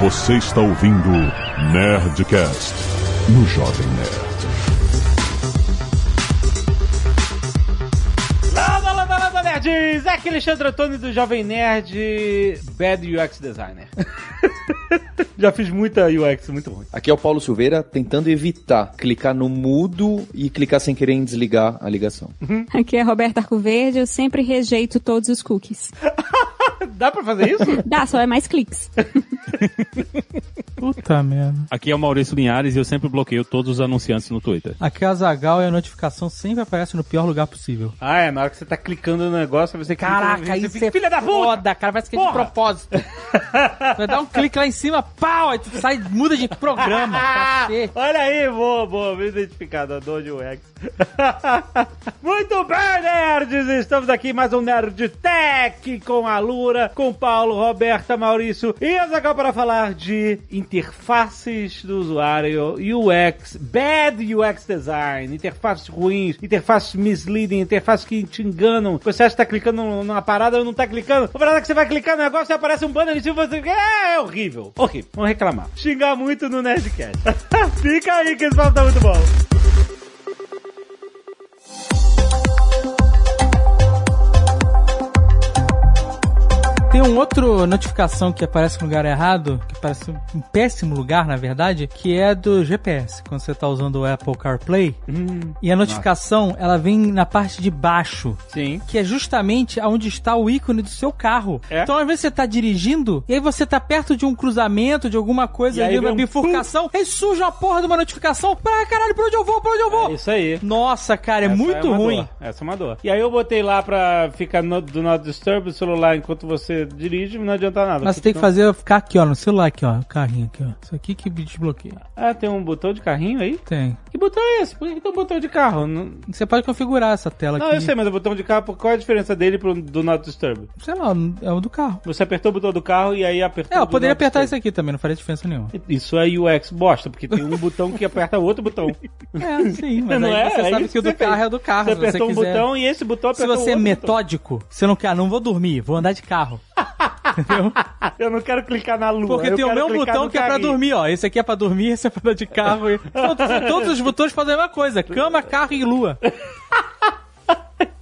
Você está ouvindo Nerdcast no Jovem Nerd. Landa, landa, landa, nerds! É aqui Alexandre Antônio do Jovem Nerd, Bad UX Designer. Já fiz muita UX muito ruim. Aqui é o Paulo Silveira tentando evitar clicar no mudo e clicar sem querer em desligar a ligação. Aqui é Roberta Arcoverde, eu sempre rejeito todos os cookies. Dá pra fazer isso? Dá, só é mais cliques. Puta merda. Aqui é o Maurício Linhares e eu sempre bloqueio todos os anunciantes no Twitter. Aqui é a Zagal e a notificação sempre aparece no pior lugar possível. Ah, é, na hora que você tá clicando no negócio, você clica no- Caraca, você isso fica, é filha da puta! foda, cara. Parece que é de propósito. Vai dar um clique lá em cima, pau, aí tu sai, muda de programa. cacete. Olha aí, boa, boa, bem identificado, adoro de UX. Muito bem, nerds! Estamos aqui em mais um Nerd Tech com a Lura, com Paulo, Roberta, Maurício e Azaghal para falar de interfaces do usuário, UX, bad UX design, interfaces ruins, interfaces misleading, interfaces que te enganam. Você acha que tá clicando numa parada ou não tá clicando? A parada que você vai clicar no negócio e aparece um banner em cima e você é, é horrível. Horrível. Vamos reclamar. Xingar muito no Nerdcast. Fica aí que esse papo tá muito bom. Tem um outro notificação que aparece no lugar errado, que parece um péssimo lugar, na verdade, que é do GPS, quando você tá usando o Apple CarPlay. e a notificação, ela vem na parte de baixo, Sim. que é justamente onde está o ícone do seu carro. É? Então, às vezes você tá dirigindo, e aí você tá perto de um cruzamento, de alguma coisa ali, uma um bifurcação, aí surge uma porra de uma notificação. Ah, caralho, pra onde eu vou? Pra onde eu vou? É isso aí. Nossa, cara, é Essa muito uma ruim. dor. Essa é uma dor. E aí eu botei lá pra ficar no, do not disturb o celular enquanto você dirige, não adianta nada. Mas você tem que fazer ficar aqui, ó, no celular aqui, ó, o carrinho aqui, ó. Isso aqui que desbloqueia. Ah, tem um botão de carrinho aí? Tem. Que botão é esse? Por que tem um botão de carro? Não, Você pode configurar essa tela não aqui. eu sei, mas o botão de carro, qual é a diferença dele pro do not disturb? Sei lá, é o do carro. Você apertou o botão do carro e aí apertou É, eu poderia apertar isso aqui também, não faria diferença nenhuma. Isso é UX bosta, porque tem um botão que aperta outro botão. É, sim, mas Não é? você É sabe que o do você fez. carro é do carro. Você se você apertou um quiser. botão e esse botão Se apertou você é o metódico, você não quer, não vou dormir, vou andar de carro. Entendeu? Eu não quero clicar na lua. Porque tem o meu botão que é pra carrinho. dormir, ó. Esse aqui é pra dormir, esse é pra andar de carro. Todos, todos os botões fazem a mesma coisa: cama, carro e lua.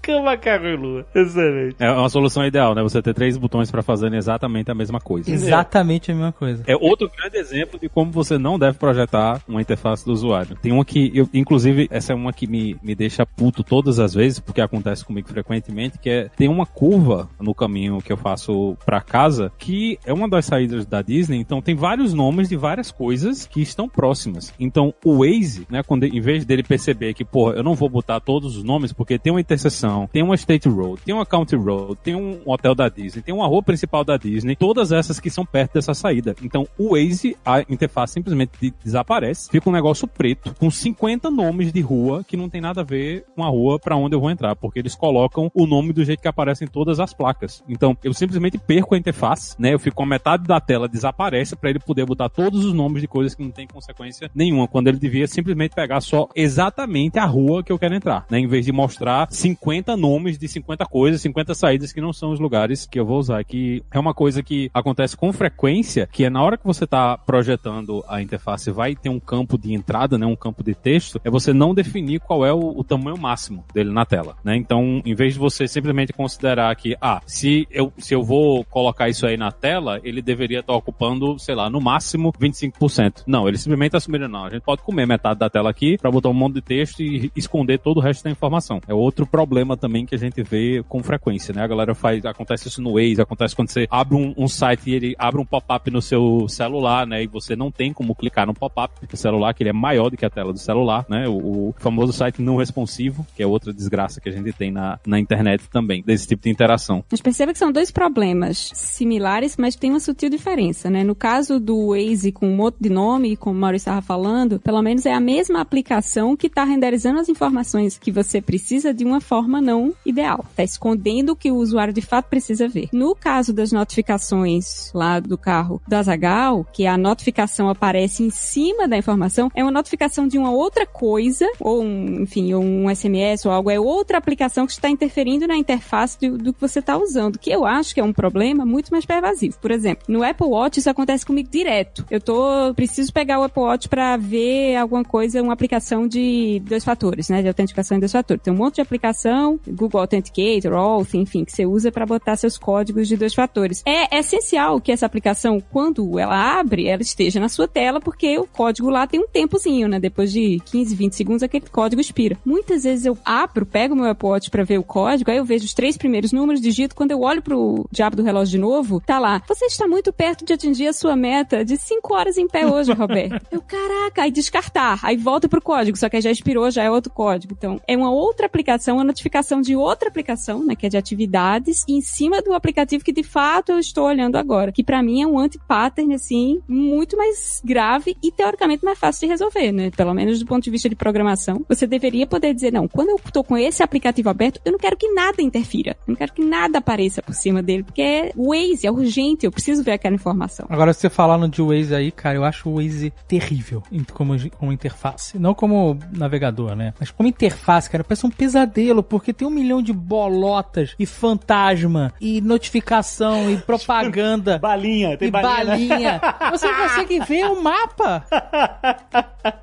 Cama, carro e lua. Excelente. É uma solução ideal, né? Você ter três botões pra fazerem exatamente a mesma coisa. Exatamente a mesma coisa. É outro grande exemplo de como você não deve projetar uma interface do usuário. Tem uma que, eu, inclusive, essa é uma que me, me deixa puto todas as vezes, porque acontece comigo frequentemente, que é, tem uma curva no caminho que eu faço pra casa, que é uma das saídas da Disney, então tem vários nomes de várias coisas que estão próximas. Então, o Waze, né, quando, em vez dele perceber que, porra, eu não vou botar todos os nomes, porque tem uma interseção, tem uma State Road, tem uma County Road, tem um hotel da Disney, tem uma rua principal da Disney, todas essas que são perto dessa saída. Então, o Waze, a interface simplesmente de- desaparece, fica um negócio preto, com 50 nomes de rua que não tem nada a ver com a rua pra onde eu vou entrar, porque eles colocam o nome do jeito que aparece em todas as placas. Então, eu simplesmente perco a interface, né? Eu fico com a metade da tela desaparece pra ele poder botar todos os nomes de coisas que não tem consequência nenhuma, quando ele devia simplesmente pegar só exatamente a rua que eu quero entrar, né? Em vez de mostrar 50 nomes de 50 coisas, 50 saídas que não são os lugares que eu vou usar, que é uma coisa que acontece com frequência, que é na hora que você está projetando a interface, vai ter um campo de entrada, né, um campo de texto, é você não definir qual é o, o tamanho máximo dele na tela, né? Então, em vez de você simplesmente considerar que, ah, se eu, se eu vou colocar isso aí na tela, ele deveria estar ocupando, sei lá, no máximo 25%. Não, ele simplesmente assumiu, não, a gente pode comer metade da tela aqui para botar um monte de texto e esconder todo o resto da informação. É outro problema também que a gente vê com frequência, né? A galera faz, acontece isso no Waze, acontece quando você abre um, um site e ele abre um pop-up no seu celular, né? E você não tem como clicar no pop-up do celular, que ele é maior do que a tela do celular, né? O, o famoso site não responsivo, que é outra desgraça que a gente tem na, na internet também, desse tipo de interação. Mas perceba que são dois problemas similares, mas tem uma sutil diferença, né? No caso do Waze com um de nome, como o Maurício estava falando, pelo menos é a mesma aplicação que está renderizando as informações que você precisa de uma forma não ideal. Tá escondendo o que o usuário de fato precisa ver. No caso das notificações lá do carro da Zagal, que a notificação aparece em cima da informação, é uma notificação de uma outra coisa, ou um, enfim, um SMS ou algo, é outra aplicação que está interferindo na interface do, do que você está usando, que eu acho que é um problema muito mais pervasivo. Por exemplo, no Apple Watch isso acontece comigo direto. Eu tô, preciso pegar o Apple Watch para ver alguma coisa, uma aplicação de dois fatores, né, de autenticação em dois fatores. Tem um monte de aplicação, Google Authenticator, Auth, enfim, que você usa para botar seus códigos de dois fatores. É essencial que essa aplicação, quando ela abre, ela esteja na sua tela, porque o código lá tem um tempozinho, né? Depois de 15, 20 segundos, aquele código expira. Muitas vezes eu abro, pego meu Apple Watch para ver o código, aí eu vejo os três primeiros números, digito, quando eu olho pro diabo do relógio de novo, tá lá. Você está muito perto de atingir a sua meta de 5 horas em pé hoje, Roberto. eu, caraca, aí descartar, aí volta pro código, só que já expirou, já é outro código. Então, é uma outra aplicação, uma notificação de outra aplicação, né, que é de atividades, em cima do aplicativo que de fato eu estou olhando agora, que para mim é um anti-pattern, assim, muito mais grave e teoricamente mais fácil de resolver, né? Pelo menos do ponto de vista de programação. Você deveria poder dizer, não, quando eu tô com esse aplicativo aberto, eu não quero que nada interfira. Eu não quero que nada apareça por cima dele, porque é Waze, é urgente, eu preciso ver aquela informação. Agora, você falando de Waze aí, cara, eu acho o Waze terrível como, como interface. Não como navegador, né? Mas como interface, cara, parece um pesadelo, porque tem um milhão de bolotas e fantasma e notificação e propaganda. balinha, tem e balinha. balinha. Você consegue ver o mapa.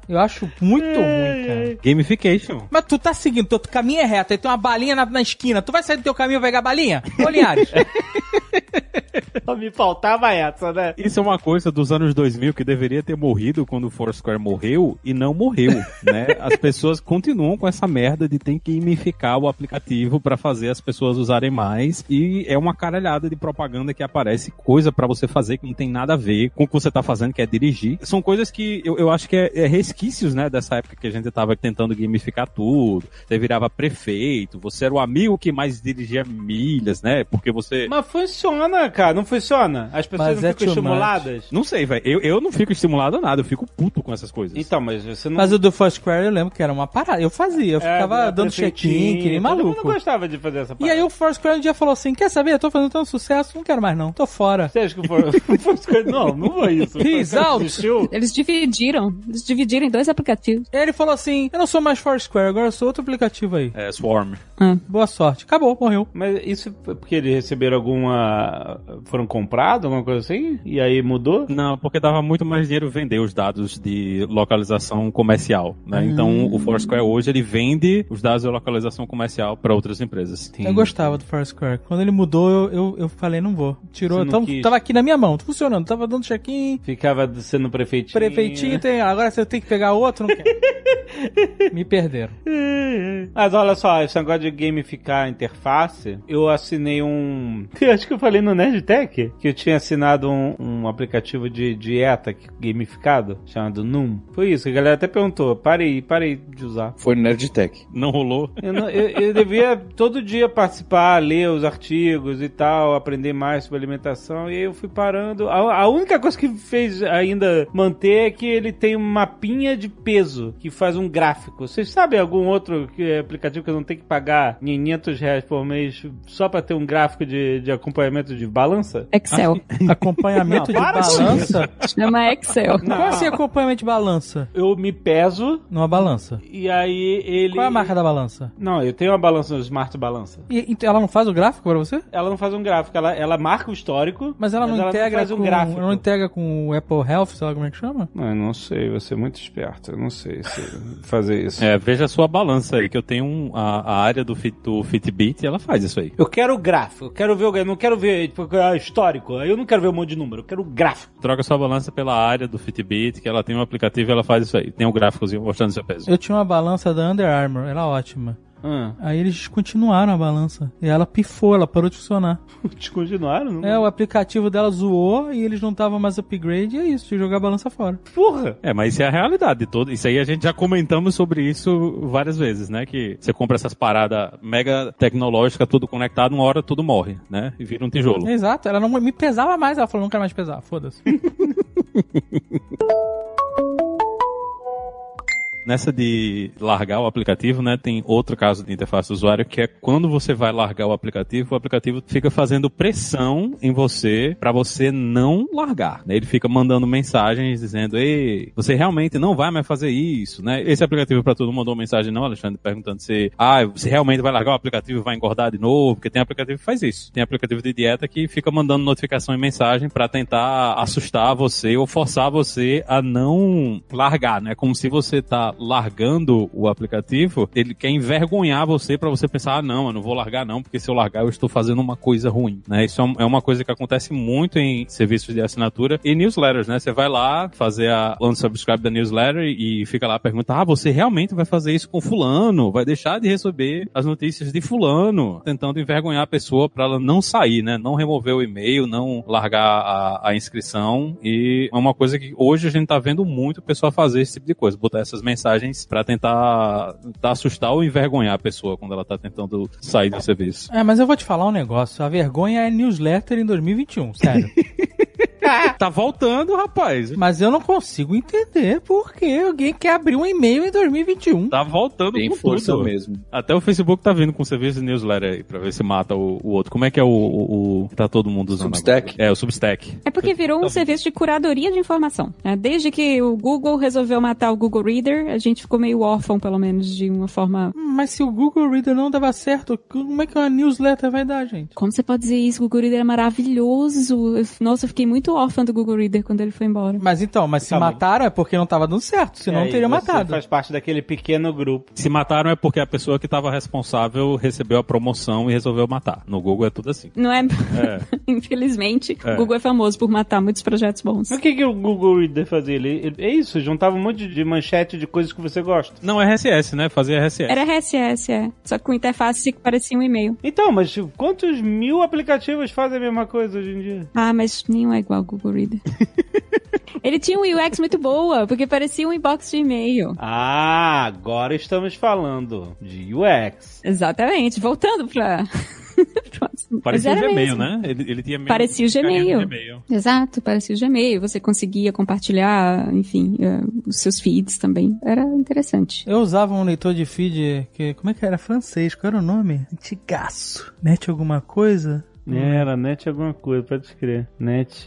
Eu acho muito ruim, cara. Gamification. Mas tu tá seguindo, tu, tu caminho é reto, aí tem uma balinha na, na esquina. Tu vai sair do teu caminho e vai pegar a balinha? Ô, Linhares. Só me faltava essa, né? Isso é uma coisa dos anos 2000 que deveria ter morrido quando o Foursquare morreu e não morreu, né? As pessoas continuam com essa merda de ter que gamificar o aplicativo para fazer as pessoas usarem mais e é uma caralhada de propaganda que aparece, coisa para você fazer que não tem nada a ver com o que você tá fazendo, que é dirigir. São coisas que eu, eu acho que é, é resquícios, né, dessa época que a gente tava tentando gamificar tudo. Você virava prefeito, você era o amigo que mais dirigia milhas, né? Porque você... Mas funciona, cara, não funciona? As pessoas Mas não é ficam too much. estimuladas? Não sei, velho. Eu, eu não fico estimulado a nada, eu fico puto com essas coisas. Então, mas você não... Mas o do Foursquare eu lembro que era uma parada. Eu fazia, eu ficava É, dando check-in, que nem Todo mundo maluco. gostava de fazer essa E parada. aí o Foursquare um dia falou assim, quer saber? Eu tô fazendo tanto sucesso, não quero mais não. Tô fora. Você acha que foi... foi- não, não foi isso. Peace out. Eles dividiram, eles dividiram em dois aplicativos. Ele falou assim, eu não sou mais Foursquare, agora eu sou outro aplicativo aí. É, Swarm. Boa sorte. Acabou, morreu. Mas isso foi porque eles receberam alguma... Foram comprados, alguma coisa assim? E aí mudou? Não, porque dava muito mais dinheiro vender os dados de localização comercial, né? Então o Foursquare hoje ele vende os dados de localização comercial para outras empresas. Eu gostava do Foursquare. Quando ele mudou, eu, eu, eu falei, não vou. Tirou, não tava, tava aqui na minha mão, tá funcionando. Tava dando check-in, Ficava sendo prefeitinho. prefeitinho, tem, agora você tem que pegar outro, não quero. Me perderam. Mas olha só, esse negócio de gamificar a interface, eu assinei um. Eu acho que eu falei no Nerdtech que eu tinha assinado um, um aplicativo de dieta que- gamificado chamado Num. Foi isso, que a galera até perguntou. Parei, parei de usar. Foi no Nerdtech. Não rolou. Eu, não- eu- eu devia todo dia participar, ler os artigos e tal, aprender mais sobre alimentação, e aí eu fui parando. A, a única coisa que fez ainda manter é que ele tem um mapinha de peso que faz um gráfico. Vocês sabem algum outro que- aplicativo que eu não tenho que pagar 500 reais por mês só pra ter um gráfico de, de acompanhamento de balança? Excel. Acompanhamento Não, de balança? Chama Excel. Como assim acompanhamento de balança? Eu me peso Numa balança. e aí ele. Qual é a marca da balança? Não, eu tenho uma balança, um Smart Balança. E, e ela não faz o gráfico pra você? Ela não faz um gráfico, ela, ela marca o histórico. Mas ela não integra faz um com, gráfico. não integra com o Apple Health, sei lá como é que chama? Não, eu não sei, você é muito esperto. Eu não sei se fazer isso. É, veja a sua balança aí, que eu tenho um- a, a área do, Fit, do Fitbit e ela faz isso aí. Eu quero o gráfico, eu quero ver o eu não quero ver tipo, ah, histórico. Eu não quero ver um monte de número, eu quero o gráfico. Troca sua balança pela área do Fitbit, que ela tem um aplicativo e ela faz isso aí. Tem um gráficozinho mostrando seu peso. Eu tinha uma balança da Under Armour, era ótima. Ah, Aí eles descontinuaram a balança. E ela pifou, ela parou de funcionar. descontinuaram? Não? É, o aplicativo dela zoou e eles não estavam mais upgrade e é isso, de jogar a balança fora. Porra! É, mas isso é a realidade de todo. Isso aí a gente já comentamos sobre isso várias vezes, né? Que você compra essas paradas mega tecnológicas, tudo conectado, uma hora tudo morre, né? E vira um tijolo. Exato, ela não me pesava mais, ela falou, não quero mais pesar, foda-se. Nessa de largar o aplicativo, né, tem outro caso de interface do usuário que é quando você vai largar o aplicativo, o aplicativo fica fazendo pressão em você para você não largar. Né? Ele fica mandando mensagens dizendo: "Ei, você realmente não vai mais fazer isso", né? Esse aplicativo para todo mundo mandou mensagem não, Alexandre, perguntando se, ah, você realmente vai largar o aplicativo vai engordar de novo, porque tem aplicativo que faz isso. Tem aplicativo de dieta que fica mandando notificação e mensagem para tentar assustar você ou forçar você a não largar, né? Como se você tá largando o aplicativo, ele quer envergonhar você para você pensar, ah, não, eu não vou largar não, porque se eu largar eu estou fazendo uma coisa ruim, né? Isso é uma coisa que acontece muito em serviços de assinatura e newsletters, né? Você vai lá fazer a unsubscribe da newsletter e fica lá perguntar, ah, você realmente vai fazer isso com fulano? Vai deixar de receber as notícias de fulano? Tentando envergonhar a pessoa para ela não sair, né? Não remover o e-mail, não largar a, a inscrição e é uma coisa que hoje a gente tá vendo muito o pessoal fazer esse tipo de coisa, botar essas mensagens para tentar, tentar assustar ou envergonhar a pessoa quando ela tá tentando sair do serviço. É, mas eu vou te falar um negócio. A vergonha é newsletter em 2021, sério. tá voltando, rapaz. Mas eu não consigo entender por que alguém quer abrir um e-mail em 2021. Tá voltando Tem com força tudo. mesmo. Até o Facebook tá vindo com serviço de newsletter aí, pra ver se mata o, o outro. Como é que é o, o, o- tá todo mundo usando Substack? agora? É, o Substack. É porque virou um serviço de curadoria de informação. né? Desde que o Google resolveu matar o Google Reader, a gente ficou meio órfão, pelo menos, de uma forma. Hum, Mas se o Google Reader não dava certo, como é que uma newsletter vai dar, gente? Como você pode dizer isso? O Google Reader é maravilhoso. Nossa, eu fiquei muito órfã do Google Reader quando ele foi embora. Mas então, mas se Calma aí. mataram é porque não tava dando certo, senão É, teria você matado. faz parte daquele pequeno grupo. Se mataram é porque a pessoa que estava responsável recebeu a promoção e resolveu matar. No Google é tudo assim. Não é? É. Infelizmente, É. o Google é famoso por matar muitos projetos bons. Mas o que, que o Google Reader fazia? Ele, ele- é isso, juntava um monte de manchete de coisas que você gosta. Não, é RSS, né? Fazia RSS. Era RSS, é. Só que com interface que parecia um e-mail. Então, mas quantos mil aplicativos fazem a mesma coisa hoje em dia? Ah, mas nenhum é igual Google Reader. Ele tinha um UX muito boa, porque parecia um inbox de e-mail. Ah, agora estamos falando de UX. Exatamente. Voltando pra. Próximo. Parecia o Gmail, mesmo. né? Ele, ele tinha Parecia o Gmail. Gmail. Exato, parecia o Gmail. Você conseguia compartilhar, enfim, eh, os seus feeds também. Era interessante. Eu usava um leitor de feed que, como é que era? Francês, qual era o nome? Antigaço. Net alguma coisa? Era net alguma coisa, pode crer. Net.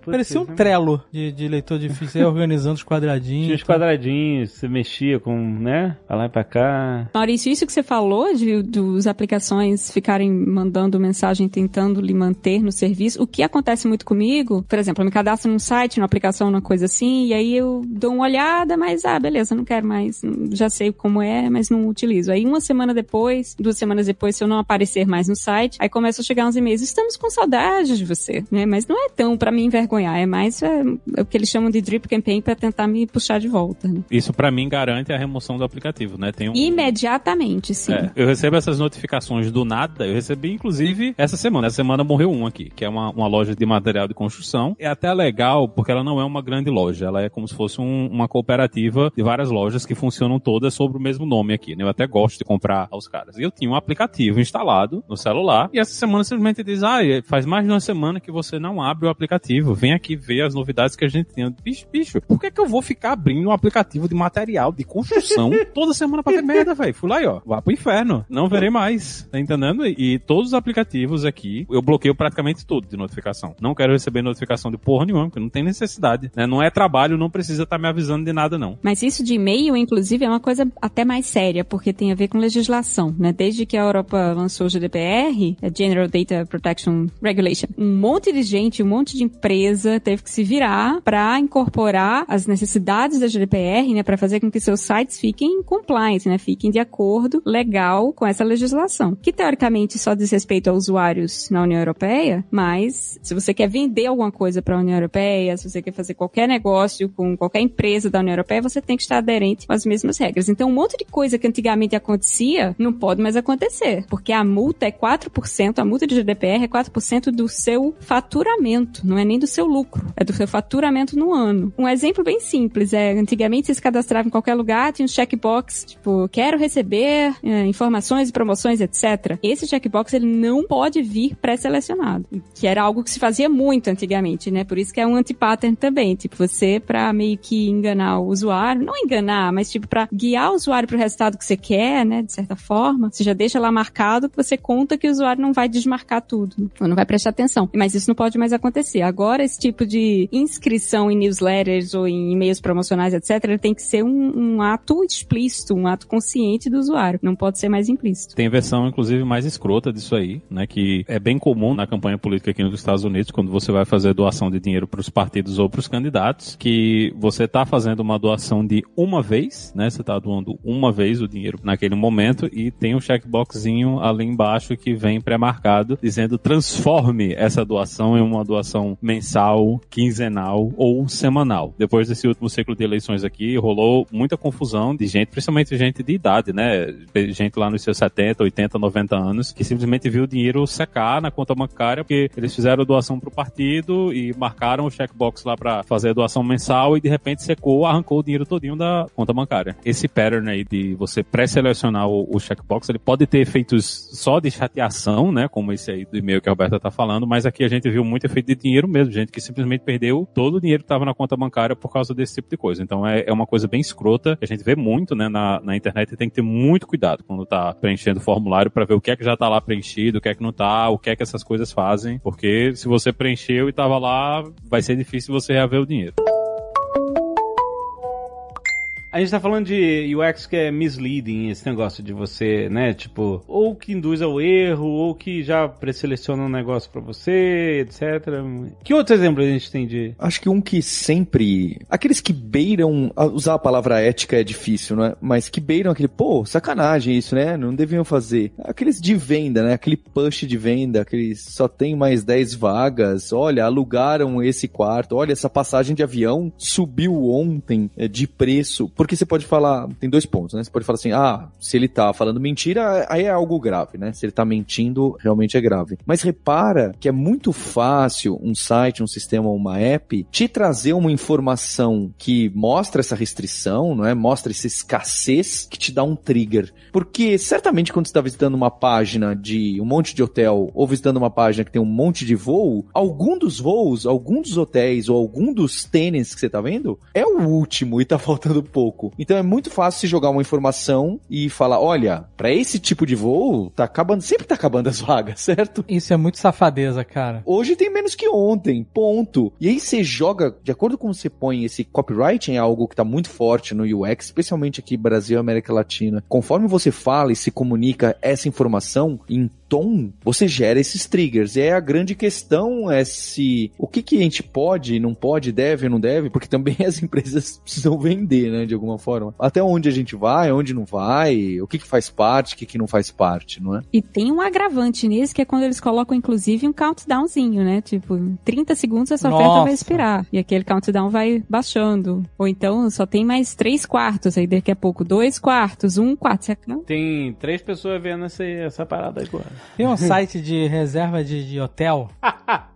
Putz, Parecia um trelo de, de leitor de ia organizando os quadradinhos. Tinha os quadradinhos, você mexia com, né? Pra lá e pra cá. Maurício, isso que você falou de dos aplicações ficarem mandando mensagem tentando lhe manter no serviço, o que acontece muito comigo, por exemplo, eu me cadastro num site, numa aplicação, numa coisa assim, e aí eu dou uma olhada, mas ah, beleza, não quero mais, já sei como é, mas não utilizo. Aí uma semana depois, duas semanas depois, se eu não aparecer mais no site, aí começam a chegar uns e-mails, estamos com saudade de você, né? Mas não é tão pra me envergonhar, é mais é, é o que eles chamam de drip campaign pra tentar me puxar de volta. né? Isso pra mim garante a remoção do aplicativo, né? Tem um, Imediatamente, sim. É, eu recebo essas notificações do nada. Eu recebi, inclusive, essa semana. Essa semana morreu um aqui, que é uma, uma loja de material de construção. É até legal, porque ela não é uma grande loja. Ela é como se fosse um- uma cooperativa de várias lojas que funcionam todas sobre o mesmo nome aqui. né? Eu até gosto de comprar aos caras. E eu tinha um aplicativo instalado no celular. E essa semana simplesmente diz: Ah, faz mais de uma semana que você não abre o aplicativo. Vem aqui ver as novidades que a gente tem. Bicho, bicho, por que, que eu vou ficar abrindo um aplicativo de material de construção toda semana pra ver merda, velho? Fui lá e ó, vá pro inferno. Não verei mais. Tá entendendo? E, todos os aplicativos aqui, eu bloqueio praticamente tudo de notificação. Não quero receber notificação de porra nenhuma, porque não tem necessidade. Né? Não é trabalho, não precisa estar me avisando de nada, não. Mas isso de e-mail, inclusive, é uma coisa até mais séria, porque tem a ver com legislação, né? Desde que a Europa lançou o GDPR, a General Data Protection Regulation, um monte de gente, um monte de empresa teve que se virar para incorporar as necessidades da GDPR, né? Para fazer com que seus sites fiquem compliant, né? Fiquem de acordo legal com essa legislação, que teoricamente só diz respeito a usuários na União Europeia, mas se você quer vender alguma coisa para a União Europeia, se você quer fazer qualquer negócio com qualquer empresa da União Europeia, você tem que estar aderente às mesmas regras. Então, um monte de coisa que antigamente acontecia não pode mais acontecer, porque a multa é 4%, a multa de GDPR é 4% do seu faturamento, não é nem do seu lucro, é do seu faturamento no ano. Um exemplo bem simples é, antigamente você se cadastrava em qualquer lugar, tinha um checkbox, tipo, quero receber é, informações e promoções, etc. Esse checkbox, ele não pode vir pré-selecionado, que era algo que se fazia muito antigamente, né? Por isso que é um anti-pattern também, tipo, você pra meio que enganar o usuário, não enganar, mas tipo, pra guiar o usuário pro resultado que você quer, né, de certa forma, você já deixa lá marcado você conta que o usuário não vai desmarcar tudo, não vai prestar atenção. Mas isso não pode mais acontecer. Agora, esse tipo de inscrição em newsletters ou em e-mails promocionais, etc., tem que ser um, um ato explícito, um ato consciente do usuário. Não pode ser mais implícito. Tem versão, inclusive, mais escrota disso aí, né? Que é bem comum na campanha política aqui nos Estados Unidos, quando você vai fazer doação de dinheiro para os partidos ou para os candidatos, que você está fazendo uma doação de uma vez, né? Você está doando uma vez o dinheiro naquele momento e tem um checkboxzinho ali embaixo que vem pré-marcado dizendo transforme essa doação em uma doação mensal, quinzenal ou semanal. Depois desse último ciclo de eleições aqui, rolou muita confusão de gente, principalmente gente de idade, né? Gente lá nos seus 70, 80, 90 anos, que simplesmente viu o dinheiro secar na conta bancária porque eles fizeram doação pro partido e marcaram o checkbox lá para fazer a doação mensal e de repente secou, arrancou o dinheiro todinho da conta bancária. Esse pattern aí de você pré-selecionar o, o checkbox, ele pode ter efeitos só de chateação, né? Como esse aí do e-mail que a Roberta tá falando, mas aqui a gente viu muito efeito de dinheiro mesmo, gente que simplesmente perdeu todo o dinheiro que tava na conta bancária por causa desse tipo de coisa. Então é, é uma coisa bem escrota, que a gente vê muito, né, na, na internet e tem que ter muito cuidado quando tá preenchendo o formulário para ver o que é que já tá lá preenchido, o que é que não tá, o que é que essas coisas fazem, porque se você preencheu e tava lá, vai ser difícil você reaver o dinheiro. A gente tá falando de UX que é misleading, esse negócio de você, né, tipo, ou que induz ao erro, ou que já preseleciona um negócio pra você, etc. Que outro exemplo a gente tem de... Acho que um que sempre. Aqueles que beiram. Usar a palavra ética é difícil, né? Mas que beiram aquele, pô, sacanagem isso, né? Não deviam fazer. Aqueles de venda, né? Aquele push de venda, aqueles só tem mais 10 vagas. Olha, alugaram esse quarto. Olha, essa passagem de avião subiu ontem é, de preço. Porque você pode falar. Tem dois pontos, né? Você pode falar assim, ah, se ele tá falando mentira, aí é algo grave, né? Se ele tá mentindo, realmente é grave. Mas repara que é muito fácil um site, um sistema, uma app te trazer uma informação que mostra essa restrição, não é? Mostra essa escassez que te dá um trigger. Porque certamente quando você está visitando uma página de um monte de hotel ou visitando uma página que tem um monte de voo, algum dos voos, algum dos hotéis ou algum dos tênis que você tá vendo é o último e tá faltando pouco. Então é muito fácil se jogar uma informação e falar, olha, para esse tipo de voo, tá acabando, sempre tá acabando as vagas, certo? Isso é muito safadeza, cara. Hoje tem menos que ontem, ponto. E aí você joga, de acordo com você põe esse copywriting, é algo que tá muito forte no UX, especialmente aqui Brasil e América Latina. Conforme você fala e se comunica essa informação em tom, você gera esses triggers. E aí a grande questão é se o que, que a gente pode, não pode, deve, não deve, porque também as empresas precisam vender, né, de alguma forma. Até onde a gente vai, onde não vai, o que, que faz parte, o que, que não faz parte, não é? E tem um agravante nisso, que é quando eles colocam, inclusive, um countdownzinho, né? Tipo, 30 segundos a sua oferta Nossa. vai expirar. E aquele countdown vai baixando. Ou então só tem mais 3 quartos, aí daqui a pouco 2 quartos, 1 um quarto. Não, Tem três pessoas vendo essa, essa parada agora. Tem um site de reserva de, de hotel.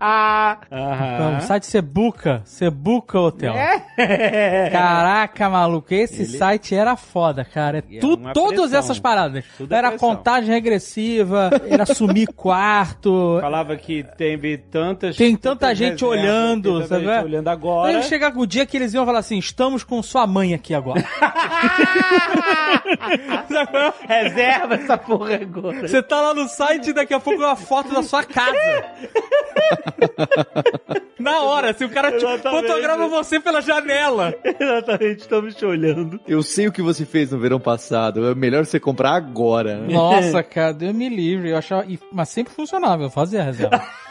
Aham. Um site você buca, você buca hotel. É. Caraca, maluco, esse Ele- site era foda, cara. É Tu, todas pressão. essas paradas. Tudo é era pressão. contagem regressiva, era sumir quarto. Falava que teve tantas. Tem tanta gente reservas, olhando, tanta sabe? gente olhando agora. Aí chegar com o dia que eles iam falar assim: estamos com sua mãe aqui agora. Reserva essa porra agora. Você tá lá no site e daqui a pouco é uma foto da sua casa. Na hora, se o cara fotografa você pela janela. Exatamente, estamos te olhando. Eu sei o que você fez no verão passado. É melhor você comprar agora. Nossa, cara, Deus me livre. Eu achava. Mas sempre funcionava, eu fazia a reserva.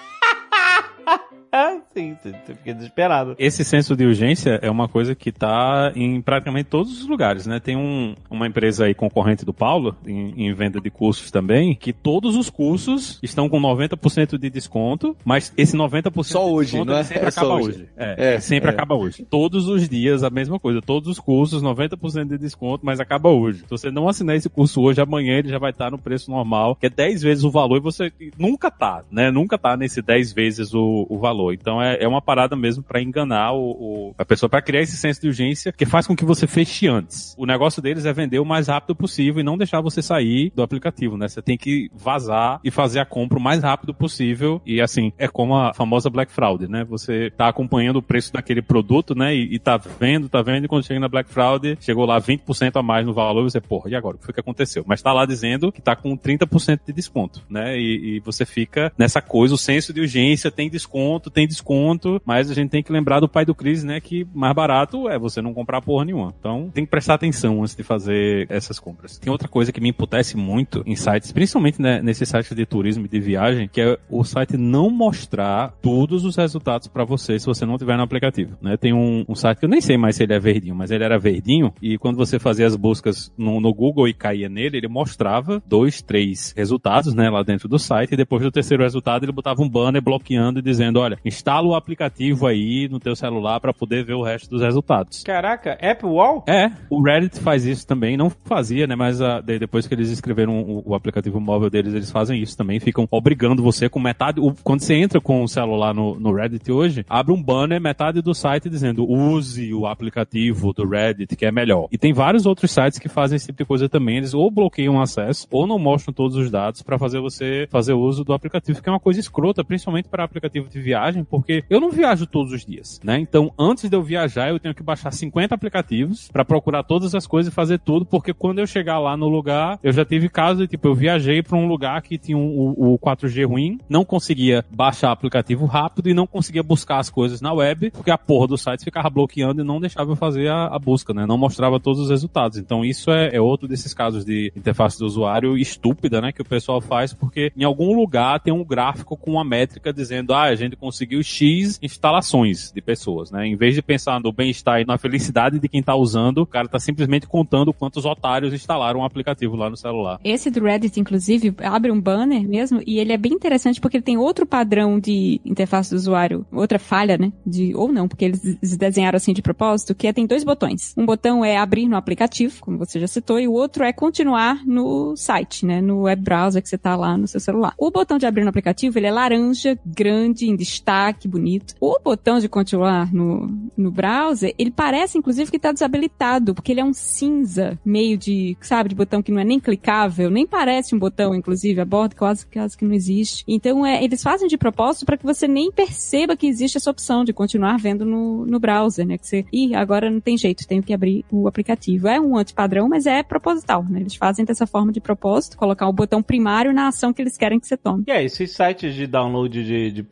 É, sim, você fica desesperado. Esse senso de urgência é uma coisa que tá em praticamente todos os lugares, né? Tem um, uma empresa aí concorrente do Paulo, em, em venda de cursos também, que todos os cursos estão com 90% de desconto, mas esse 90% Só de hoje, desconto não é? sempre É só acaba hoje. hoje. É, É, sempre é. acaba hoje. Todos os dias a mesma coisa. Todos os cursos, 90% de desconto, mas acaba hoje. Se você não assinar esse curso hoje, amanhã ele já vai estar no preço normal, que é 10 vezes o valor, e você nunca tá, né? Nunca tá nesse 10 vezes o, o valor. Então é, é uma parada mesmo pra enganar o, o- a pessoa, pra criar esse senso de urgência que faz com que você feche antes. O negócio deles é vender o mais rápido possível e não deixar você sair do aplicativo, né? Você tem que vazar e fazer a compra o mais rápido possível. E assim, é como a famosa Black Fraud, né? Você tá acompanhando o preço daquele produto, né? E, e tá vendo, tá vendo, e quando chega na Black Fraud, chegou lá 20% a mais no valor, você, porra, e agora? O que foi que aconteceu? Mas tá lá dizendo que tá com 30% de desconto, né? E, e você fica nessa coisa, o senso de urgência, tem desconto, tem desconto, mas a gente tem que lembrar do pai do Cris, né? Que mais barato é você não comprar porra nenhuma. Então tem que prestar atenção antes de fazer essas compras. Tem outra coisa que me emputece muito em sites, principalmente né, nesses sites de turismo e de viagem, que é o site não mostrar todos os resultados pra você se você não tiver no aplicativo, né? Tem um, um site que eu nem sei mais se ele é verdinho, mas ele era verdinho e quando você fazia as buscas no, no Google e caía nele, ele mostrava dois, três resultados, né, lá dentro do site e depois do terceiro resultado ele botava um banner bloqueando e dizendo, olha, instala o aplicativo aí no teu celular pra poder ver o resto dos resultados. Caraca, App Wall? É, o Reddit faz isso também, não fazia, né? Mas ah, de- depois que eles escreveram o, o aplicativo móvel deles, eles fazem isso também, ficam obrigando você com metade. o- quando você entra com o celular no, no Reddit hoje, abre um banner metade do site dizendo use o aplicativo do Reddit, que é melhor. E tem vários outros sites que fazem esse tipo de coisa também, eles ou bloqueiam o acesso ou não mostram todos os dados pra fazer você fazer uso do aplicativo, que é uma coisa escrota, principalmente para aplicativo de viagem, porque eu não viajo todos os dias, né? Então, antes de eu viajar, eu tenho que baixar 50 aplicativos pra procurar todas as coisas e fazer tudo, porque quando eu chegar lá no lugar, eu já tive caso de tipo, eu viajei pra um lugar que tinha um- o, o 4G ruim, não conseguia baixar aplicativo rápido e não conseguia buscar as coisas na web, porque a porra do site ficava bloqueando e não deixava eu fazer a, a busca, né? Não mostrava todos os resultados. Então, isso é, é outro desses casos de interface do usuário estúpida, né? Que o pessoal faz, porque em algum lugar tem um gráfico com uma métrica dizendo, ah, a gente conseguiu X instalações de pessoas, né? Em vez de pensar no bem-estar e na felicidade de quem tá usando, o cara tá simplesmente contando quantos otários instalaram um aplicativo lá no celular. Esse do Reddit, inclusive, abre um banner mesmo e ele é bem interessante porque ele tem outro padrão de interface do usuário, outra falha, né? De, ou não, porque eles des- desenharam assim de propósito, que é, tem dois botões. Um botão é abrir no aplicativo, como você já citou, e o outro é continuar no site, né? No web browser que você tá lá no seu celular. O botão de abrir no aplicativo, ele é laranja, grande, em destaque, bonito. O botão de continuar no, no browser, ele parece, inclusive, que tá desabilitado, porque ele é um cinza, meio de, sabe, de botão que não é nem clicável, nem parece um botão, inclusive, a borda quase, quase que não existe. Então, é, eles fazem de propósito para que você nem perceba que existe essa opção de continuar vendo no, no browser, né? Que você, ih, agora não tem jeito, tenho que abrir o aplicativo. É um antipadrão, mas é proposital, né? Eles fazem dessa forma de propósito, colocar o botão primário na ação que eles querem que você tome. E é, esses sites de download de, de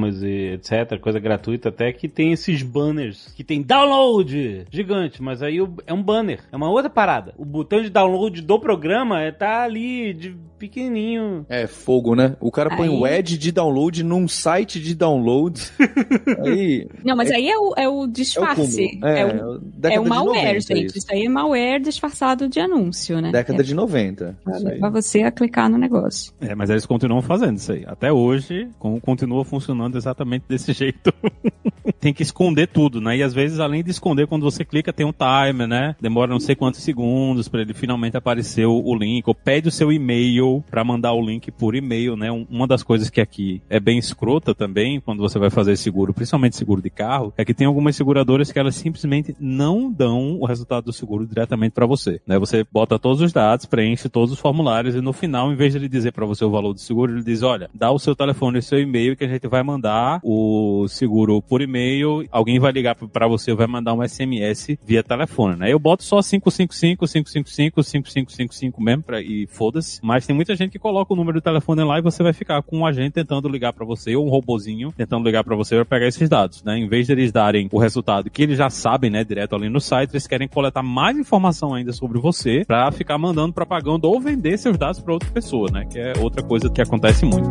programas e etc, coisa gratuita até, que tem esses banners que tem download gigante, mas aí é um banner, é uma outra parada. O botão de download do programa é, tá ali de pequenininho. É fogo, né? O cara põe Aí- o ad de download num site de download. aí. Não, mas aí é o, é o É o disfarce. É, É, o, década é o de malware, 90 gente. isso. Isso. aí é malware disfarçado de anúncio, né? Década é de 90. pra aí. você a clicar no negócio. É, mas eles continuam fazendo isso aí. Até hoje, com- continua funcionando exatamente desse jeito. tem que esconder tudo, né? E às vezes, além de esconder, quando você clica, tem um timer, né? Demora não sei quantos segundos pra ele finalmente aparecer o, link. Ou pede o seu e-mail pra mandar o link por e-mail, né? Um- uma das coisas que aqui é bem escrota também, quando você vai fazer seguro, principalmente seguro de carro, é que tem algumas seguradoras que elas simplesmente não dão o resultado do seguro diretamente pra você, né? Você bota todos os dados, preenche todos os formulários e no final, em vez de ele dizer pra você o valor do seguro, ele diz, olha, dá o seu telefone e o seu e-mail que a gente vai mandar o seguro por e-mail, alguém vai ligar pra você, vai mandar um SMS via telefone, né? Eu boto só 555, 555, 5555 mesmo pra, e foda-se, mas tem muita gente que coloca o número do telefone lá e você vai ficar com um agente tentando ligar pra você ou um robozinho tentando ligar pra você pra pegar esses dados, né? Em vez de eles darem o resultado que eles já sabem, né, direto ali no site, eles querem coletar mais informação ainda sobre você pra ficar mandando propaganda ou vender seus dados pra outra pessoa, né? Que é outra coisa que acontece muito.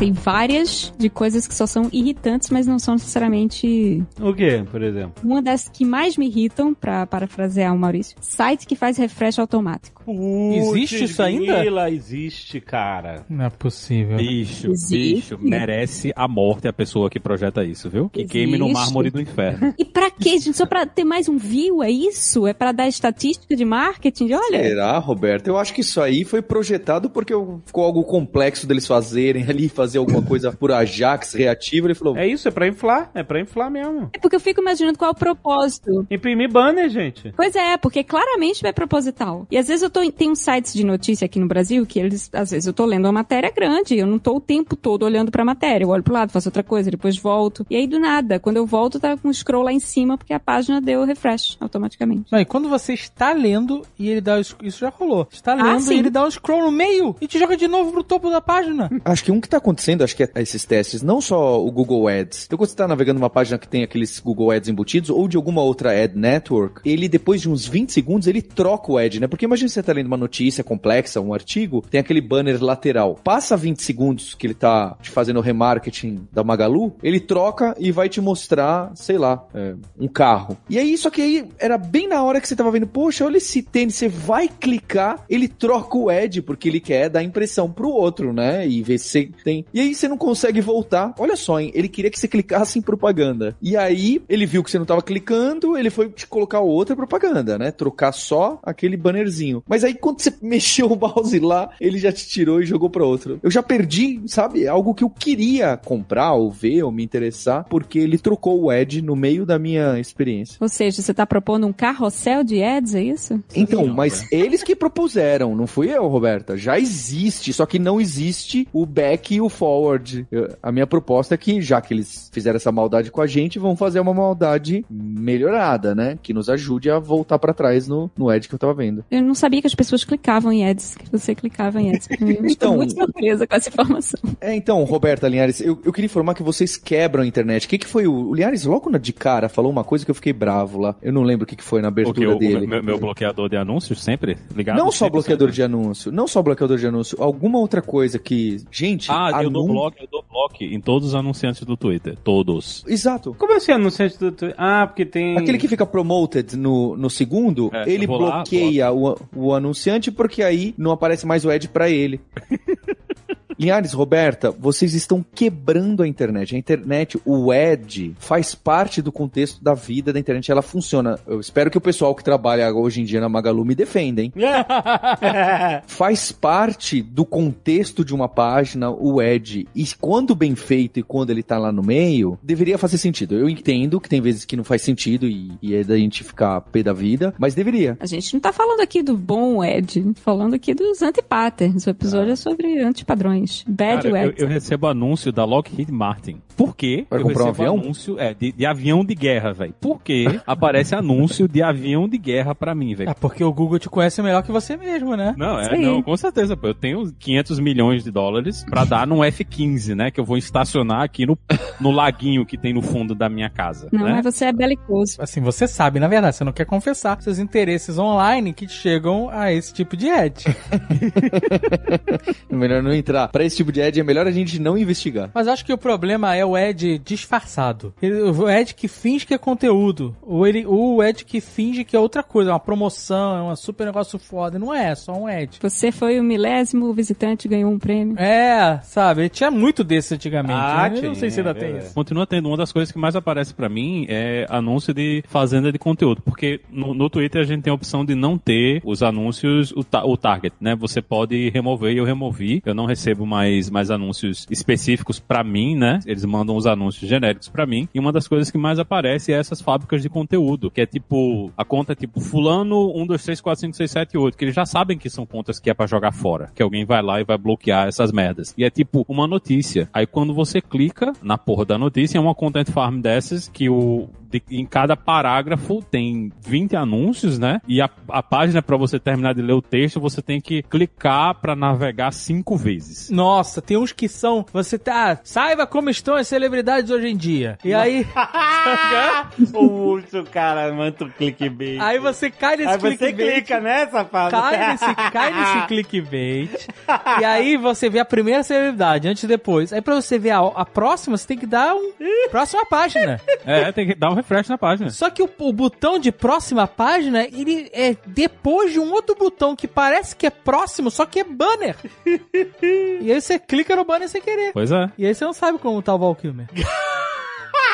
Tem várias de coisas que só são irritantes, mas não são necessariamente. O que, por exemplo? Uma das que mais me irritam, pra parafrasear o Maurício, site que faz refresh automático. Existe Putz, isso ainda? grila, existe, cara. Não é possível. Bicho, Existe. bicho, merece a morte a pessoa que projeta isso, viu? Que queime no Existe. mármore do inferno. E pra quê, gente? Só pra ter mais um view, é isso? É pra dar estatística de marketing? Olha, Será, Roberto? Eu acho que isso aí foi projetado porque ficou algo complexo deles fazerem ali, fazer alguma coisa por Ajax reativa. Ele falou, É isso, é pra inflar. É pra inflar mesmo. é porque eu fico imaginando qual é o propósito. Imprimir banner, gente. Pois é, porque claramente é proposital. E às vezes eu tô, tem uns sites de notícia aqui no Brasil que eles, às vezes eu tô lendo uma matéria grande, eu não tô o tempo todo olhando pra matéria, eu olho pro lado, faço outra coisa, depois volto. E aí do nada, quando eu volto, tá com um scroll lá em cima porque a página deu refresh automaticamente. Não, e quando você está lendo e ele dá Isso já rolou. Você está lendo sim. e ele dá um scroll no meio e te joga de novo pro topo da página. Acho que um que tá acontecendo, acho que é esses testes, não só o Google Ads. Então, quando você tá navegando numa página que tem aqueles Google Ads embutidos, ou de alguma outra ad network, ele, depois de uns 20 segundos, ele troca o ad, né? Porque imagina você tá lendo uma notícia complexa, um artigo, tem aquele banner lateral. Passa 20 segundos que ele tá te fazendo o remarketing da Magalu, ele troca e vai te mostrar, sei lá, é, um carro. E aí, só que aí, era bem na hora que você tava vendo, poxa, olha esse tênis, você vai clicar, ele troca o ad, porque ele quer dar impressão pro outro, né? E ver se tem. E aí você não consegue voltar. Olha só, hein? Ele queria que você clicasse em propaganda. E aí, ele viu que você não tava clicando, ele foi te colocar outra propaganda, né? Trocar só aquele bannerzinho. Mas aí, quando você mexeu o mouse lá, ele já te tirou e jogou pra outro. Eu já perdi, sabe? Algo que eu queria comprar, ou ver, ou me interessar, porque ele trocou o ad no meio da minha experiência. Ou seja, você tá propondo um carrossel de ads, é isso? Então, mas eles que propuseram, não fui eu, Roberta. Já existe, só que não existe o back e o forward. Eu- a minha proposta é que, já que eles fizeram essa maldade com a gente, vão fazer uma maldade melhorada, né? Que nos ajude a voltar pra trás no, no ad que eu tava vendo. Eu não sabia que as pessoas clicavam em ads, que você clicava em ads. Eu estou Então- muito surpresa com essa informação. É, então, Roberta Linhares, eu, eu queria informar que vocês quebram a internet. O que, que foi o. O Linhares, logo na de cara, falou uma coisa que eu fiquei bravo lá. Eu não lembro o que, que foi na abertura o, dele. o meu, meu bloqueador de anúncios sempre ligado. Não só sempre, bloqueador sempre. de anúncio, não só bloqueador de anúncio, alguma outra coisa que. Gente, Ah, eu dou bloco, eu dou bloco em todos os anunciantes do Twitter. Todos. Exato. Como assim anunciante do Twitter? Ah, porque tem. Aquele que fica promoted no, no segundo, É, ele vou lá, bloqueia o, o anunciante porque aí não aparece mais o ad pra ele. Linhares, Roberta, vocês estão quebrando a internet. A internet, o ad, faz parte do contexto da vida da internet. Ela funciona. Eu espero que o pessoal que trabalha hoje em dia na Magalu me defenda, hein? faz parte do contexto de uma página o ad. E quando bem feito e quando ele tá lá no meio, deveria fazer sentido. Eu entendo que tem vezes que não faz sentido e, e é da gente ficar pé da vida, mas deveria. A gente não tá falando aqui do bom ad, tá falando aqui dos anti-patterns. O episódio é sobre antipadrões. Bad Cara, eu, eu recebo anúncio da Lockheed Martin. Por quê? Vai eu comprar um recebo avião? anúncio é, de, de avião de guerra, velho. Por quê? Aparece anúncio de avião de guerra pra mim, velho. É porque o Google te conhece melhor que você mesmo, né? Não, é, não, com certeza, pô. Eu tenho 500 milhões de dólares pra dar num F-15, né? Que eu vou estacionar aqui no, no laguinho que tem no fundo da minha casa. Não, né? mas você é belicoso. Assim, você sabe, na verdade, você não quer confessar seus interesses online que chegam a esse tipo de ad. É melhor não entrar. Pra esse tipo de ad é melhor a gente não investigar. Mas acho que o problema é o ad disfarçado. O ad que finge que é conteúdo. Ou ele, o ad que finge que é outra coisa, é uma promoção, é um super negócio foda. Não é, é só um ad. Você foi o milésimo visitante e ganhou um prêmio. É, sabe? Tinha muito desse antigamente. Ah, né? Eu não tinha, sei se ainda é tem isso. Continua tendo. Uma das coisas que mais aparece pra mim é anúncio de fazenda de conteúdo. Porque no, no Twitter a gente tem a opção de não ter os anúncios, o, ta- o target, né? Você pode remover e eu removi. Eu não recebo mais, mais anúncios específicos pra mim, né? Eles mandam os anúncios genéricos pra mim. E uma das coisas que mais aparece é essas fábricas de conteúdo. Que é tipo, a conta é tipo fulano 1, 2, 3, 4, 5, 6, 7, 8. Que eles já sabem que são contas que é pra jogar fora. Que alguém vai lá e vai bloquear essas merdas. E é tipo uma notícia. Aí quando você clica na porra da notícia, é uma content farm dessas que o de- em cada parágrafo tem 20 anúncios, né? E a, a página, pra você terminar de ler o texto, você tem que clicar pra navegar cinco vezes. Nossa, tem uns que são. Você tá. Saiba como estão as celebridades hoje em dia. E aí. o urso, cara, manda um clickbait. aí você cai nesse Aí você clickbait. clica, né, safado? Cai nesse, cai nesse clickbait. e aí você vê a primeira celebridade, antes e depois. Aí pra você ver a, a próxima, você tem que dar um. Próxima página. É, tem que dar um refresh na página. Só que o, o botão de próxima página, ele é depois de um outro botão que parece que é próximo, só que é banner. e aí você clica no banner sem querer. Pois é. E aí você não sabe como tá o Val Kilmer.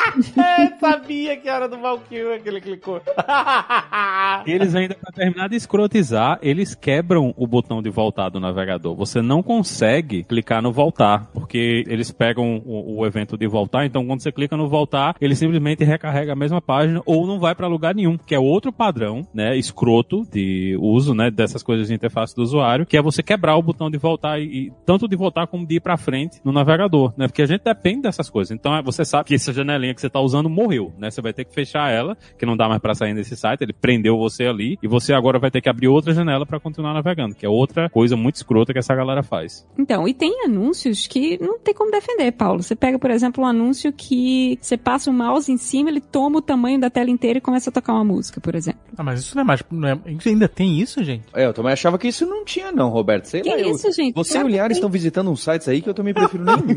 É, sabia que era do Valkyrie que ele clicou. Eles ainda, pra terminar de escrotizar, eles quebram o botão de voltar do navegador. Você não consegue clicar no voltar, porque eles pegam o, o evento de voltar, então quando você clica no voltar, ele simplesmente recarrega a mesma página ou não vai pra lugar nenhum, que é outro padrão, né, escroto de uso, né, dessas coisas de interface do usuário, que é você quebrar o botão de voltar e, e tanto de voltar como de ir pra frente no navegador, né, porque a gente depende dessas coisas. Então é, você sabe que essa janelinha que você tá usando morreu, né, você vai ter que fechar ela, que não dá mais pra sair desse site, ele prendeu você ali e você agora vai ter que abrir outra janela pra continuar navegando, que é outra coisa muito escrota que essa galera faz. Então, e tem anúncios que não tem como defender, Paulo. Você pega, por exemplo, um anúncio que você passa o mouse em cima, ele toma o tamanho da tela inteira e começa a tocar uma música, por exemplo. Ah, mas isso não é mais. Não é, ainda tem isso, gente? É, eu também achava que isso não tinha, não, Roberto. Sei Que lá. eu- isso, gente? Você e o que estão visitando uns sites aí que eu também prefiro nem.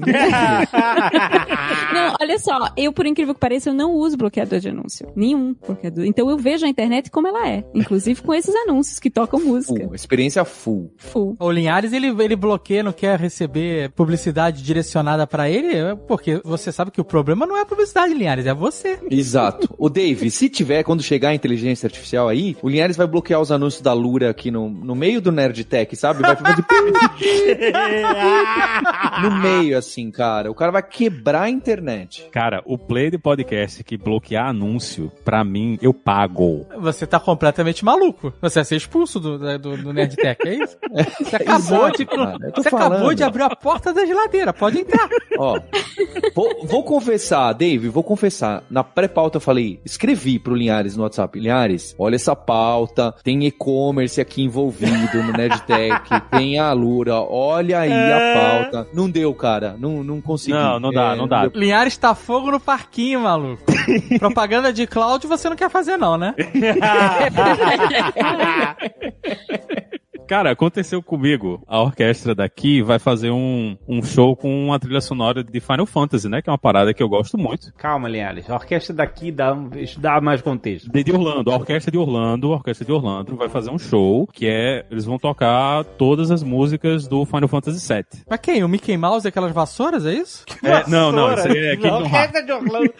Não, olha só, eu, por incrível que pareça, eu não uso bloqueador de anúncio. Nenhum bloqueador. Então eu vejo a internet como ela é. Inclusive com esses anúncios que tocam música. full, experiência full. Full. O Linhares, ele, ele bloqueia, não quer receber publicidade direcionada pra ele, é porque você sabe que o problema não é a publicidade, Linhares, é você. Exato. O Dave, se tiver, quando chegar a inteligência artificial aí, o Linhares vai bloquear os anúncios da Lura aqui no, no meio do Nerd Tech, sabe? Vai fazer no meio, assim, cara. O cara vai quebrar a internet. Cara, o play de podcast que bloquear anúncio, pra mim, eu pago. Você tá completamente maluco. Você vai ser expulso do, do, do Nerdtech, é isso? Você acabou, Exato, de, cara, você acabou de abrir a porta da geladeira, pode entrar. Ó, vou, vou confessar, Dave, vou confessar. Na pré-pauta eu falei, escrevi pro Linhares no WhatsApp. Linhares, olha essa pauta, tem e-commerce aqui envolvido no Nerdtech, tem a Lura, olha aí a pauta. Não deu, cara, não, não consegui. Não, não dá, não dá. deu. Linhares tá fogo no parquinho, maluco. Propaganda de cloud você não quer fazer não, né? Cara, aconteceu comigo. A orquestra daqui vai fazer um, um show com uma trilha sonora de Final Fantasy, né? Que é uma parada que eu gosto muito. Calma, Linhares. A orquestra daqui dá, dá mais contexto. De, de Orlando, a orquestra de Orlando, a orquestra de Orlando vai fazer um show que é. Eles vão tocar todas as músicas do Final Fantasy VII. Mas quem? O Mickey Mouse e aquelas vassouras, é isso? É, não, não, isso aí é A Kingdom Hearts. orquestra de Orlando.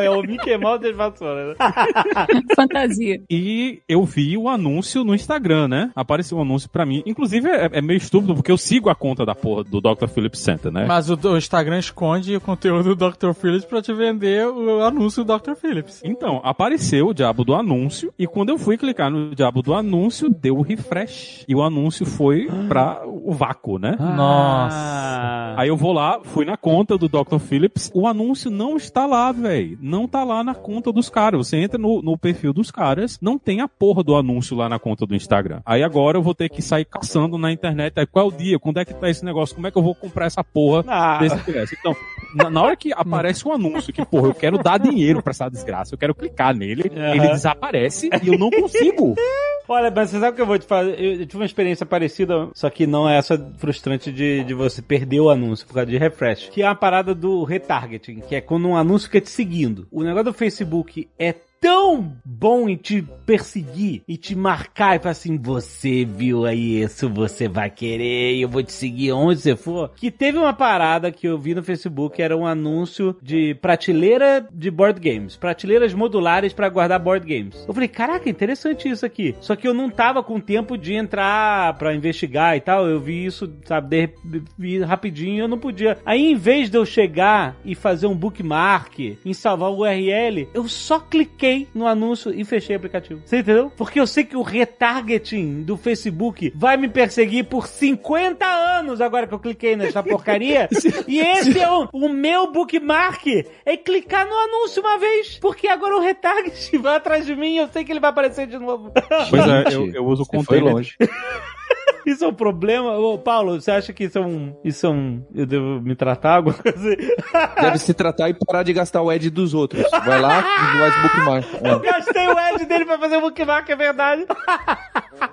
É, é o Mickey Mouse das vassouras. né? Fantasia. E eu vi o anúncio no Instagram, né? Apareceu um anúncio pra mim. Inclusive, é, é meio estúpido, porque eu sigo a conta da porra do Dr. Phillips Center, né? Mas o, o Instagram esconde o conteúdo do Dr. Phillips pra te vender o anúncio do Dr. Phillips. Então, apareceu o diabo do anúncio, e quando eu fui clicar no diabo do anúncio, deu o refresh. E o anúncio foi pra o vácuo, né? Nossa. Ah. Aí eu vou lá, fui na conta do Dr. Phillips, o anúncio não está lá, velho. Não tá lá na conta dos caras. Você entra no, no perfil dos caras, não tem a porra do anúncio lá na conta do Instagram. Aí agora eu vou ter que sair caçando na internet. Aí qual é o dia? Quando é que tá esse negócio? Como é que eu vou comprar essa porra Ah. desse ingresso? Então, na, na hora que aparece um anúncio que, porra, eu quero dar dinheiro pra essa desgraça, eu quero clicar nele, Aham. ele desaparece e eu não consigo. Olha, mas você sabe o que eu vou te falar? Eu, eu tive uma experiência parecida, só que não é essa frustrante de, de você perder o anúncio por causa de refresh. Que é a parada do retargeting, que é quando um anúncio fica te seguindo. O negócio do Facebook é tão bom em te perseguir e te marcar e falar assim, você viu aí isso, você vai querer, eu vou te seguir onde você for. Que teve uma parada que eu vi no Facebook, era um anúncio de prateleira de board games, prateleiras modulares pra guardar board games. Eu falei, caraca, interessante isso aqui. Só que eu não tava com tempo de entrar pra investigar e tal, eu vi isso, sabe, de, vi rapidinho eu não podia. Aí em vez de eu chegar e fazer um bookmark, em salvar o URL, eu só cliquei cliquei no anúncio e fechei o aplicativo. Você entendeu? Porque eu sei que o retargeting do Facebook vai me perseguir por 50 anos agora que eu cliquei nessa porcaria. e esse é o, o meu bookmark. É clicar no anúncio uma vez. Porque agora o retargeting vai atrás de mim e eu sei que ele vai aparecer de novo. Pois é, eu, eu uso o Você foi container. longe. Isso é um problema? Ô, Paulo, você acha que isso é um. Isso é um. Eu devo me tratar alguma coisa assim? Deve se tratar e parar de gastar o Ed dos outros. Vai lá e faz bookmark. Eu gastei o ad dele pra fazer o bookmark, é verdade.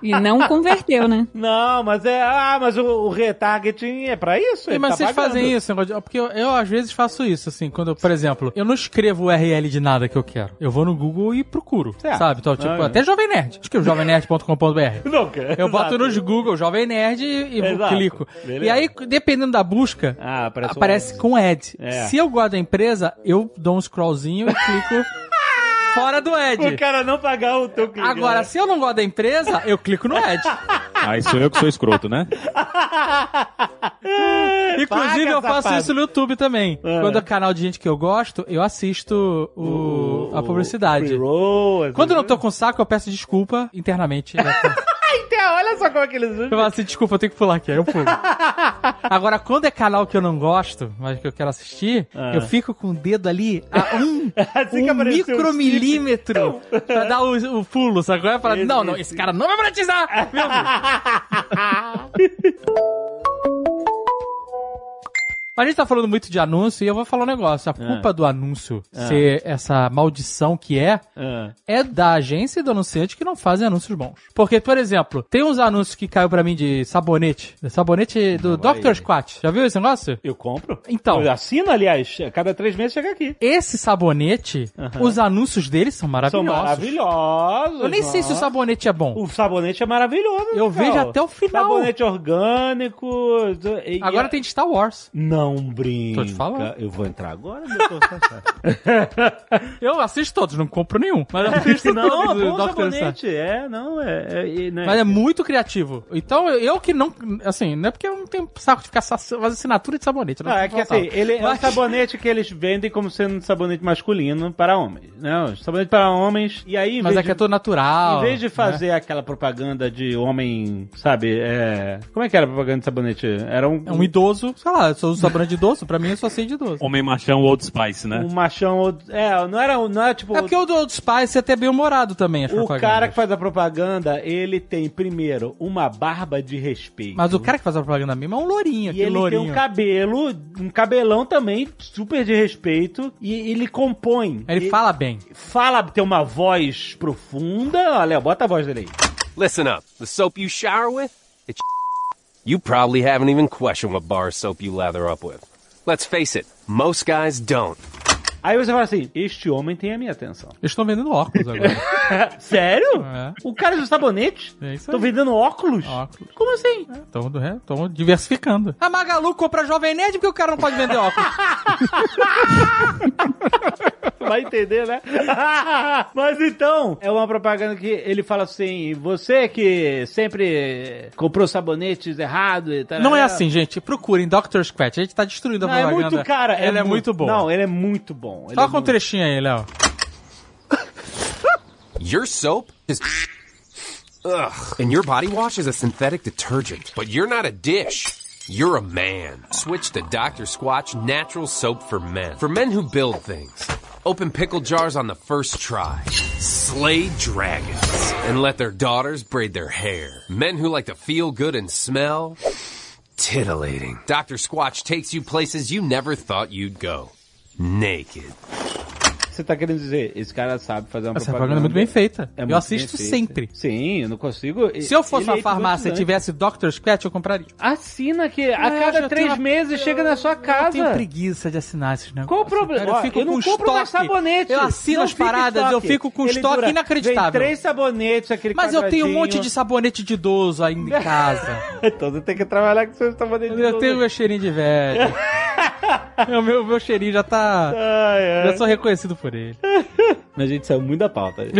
E não converteu, né? Não, mas é. Ah, mas o, o retargeting é pra isso? Mas tá vocês pagando. fazem isso, porque eu, eu, às vezes faço isso, assim, quando, eu, por exemplo, eu não escrevo o URL de nada que eu quero. Eu vou no Google e procuro, Certo. sabe? Então, tipo, Ah, é. até Jovem Nerd. Escrevo jovenerd.com.br. Não, cara. Eu boto nos Google Jovem Nerd e, e Exato. clico. Beleza. E aí, dependendo da busca, Ah, aparece, aparece um- com ad. É. Se eu gosto da empresa, eu dou um scrollzinho e clico fora do ad. O cara não pagar o teu clique. Agora, né? se eu não gosto da empresa, eu clico no ad. Aí sou eu que sou escroto, né? Inclusive, Paga, eu faço safado. isso no YouTube também. Ah. Quando é canal de gente que eu gosto, eu assisto o, a publicidade. Quando eu não tô com saco, eu peço desculpa internamente. Eu Então, olha só como é que eles usam. falo assim, desculpa, eu tenho que pular aqui, aí eu pulo. Agora, quando é canal que eu não gosto, mas que eu quero assistir, Ah. eu fico com o dedo ali a um, Assim um micromilímetro pra dar o, o pulo, é? Falar, Esse, não, não, esse. esse cara não vai monetizar! Meu Deus. Mas a gente tá falando muito de anúncio e eu vou falar um negócio. A culpa do anúncio ser essa maldição que é, Ah. é da agência e do anunciante que não fazem anúncios bons. Porque, por exemplo, tem uns anúncios que caiu pra mim de sabonete. Sabonete do Dr. Squat. Já viu esse negócio? Eu compro. Então. Eu assino, aliás. Cada três meses chega aqui. Esse sabonete, os anúncios deles são São maravilhosos. maravilhosos. Eu nem sei se o nossa. sabonete é bom. O sabonete é maravilhoso. Eu Miguel. vejo até o final. Sabonete orgânico. Agora tem de Star Wars. Não brinca. Tô te falando. Eu vou entrar agora, doutor Sassá. Eu assisto todos, não compro nenhum. Mas eu assisto Não, todos é do bom sabonete. É, não, é... é, é, né? Mas é muito criativo. Então, eu que não. Assim, não é porque eu não tenho saco de ficar fazer assinatura de sabonete. não Ah, é que assim, ele é um Mas- sabonete que eles vendem como sendo um sabonete masculino para homens, né? Sabonete para homens. E aí, Mas é que é de- todo natural. Em vez de né? fazer aquela propaganda de homem, sabe, é... Como é que era a propaganda de sabonete? Era um... É um idoso, sei lá, eu só uso sabonete de idoso, pra mim eu só sei de idoso. Homem machão Old Spice, né? um machão... ou- É, não era, não era tipo... É porque o do Old Spice é até bem humorado também, as O cara que faz a propaganda, ele tem, primeiro, uma barba de respeito. Mas o cara que faz a propaganda mesmo é um lourinho, E aquele ele lourinho. tem um cabelo, um cabelão também, super de respeito, e ele compõe. Ele E- fala bem. Fala, tem uma voz profunda. Olha, bota a voz dele aí. Listen up. The soap you shower with, You probably haven't even questioned what bar soap you lather up with. Let's face it, most guys don't. Aí você fala assim: Este homem tem a minha atenção. Eles estão vendendo óculos agora. Sério? É. O cara do sabonete? É isso aí. vendendo óculos? Óculos. Como assim? Estão diversificando. A Magalu compra Jovem Nerd porque o cara não pode vender óculos. Vai entender, né? Mas então, é uma propaganda que ele fala assim: você que sempre comprou sabonetes errado e tal. Não é assim, gente. Procurem Dr. Squat. A gente tá destruindo a Não, é propaganda. muito cara. Ele é, mu- muito bom. Não, ele é muito bom. Ele Fala é um muito- trechinho aí, Léo. Your soap is. Ugh. And your body wash is a synthetic detergent. But you're not a dish. You're a man. Switch to Dr. Squatch Natural Soap for Men. For men who build things. Open pickle jars on the first try. Slay dragons. And let their daughters braid their hair. Men who like to feel good and smell. Titillating. Dr. Squatch takes you places you never thought you'd go. Naked. Você tá querendo dizer, esse cara sabe fazer uma Essa propaganda. propaganda é muito bem feita. É eu assisto sempre. Sim, eu não consigo. Se eu fosse Ele uma é farmácia e tivesse Dr. Squat, eu compraria. Assina que a É, cada três tenho- meses chega na sua Eu tenho casa. preguiça de assinar esses negócios. Qual o problema? Cara, eu Ó, fico eu não com compro estoque. mais sabonete. Eu assino Não as fica paradas, eu estoque. fico com Ele estoque dura- inacreditável. Vem três sabonetes, aquele Mas eu tenho um monte de sabonete de idoso ainda em casa. Então você tem que trabalhar com seus sabonetes. eu tenho meu cheirinho de velho. o meu, meu cheirinho já tá. Ai, ai. Já sou reconhecido por ele. A gente saiu muito da pauta.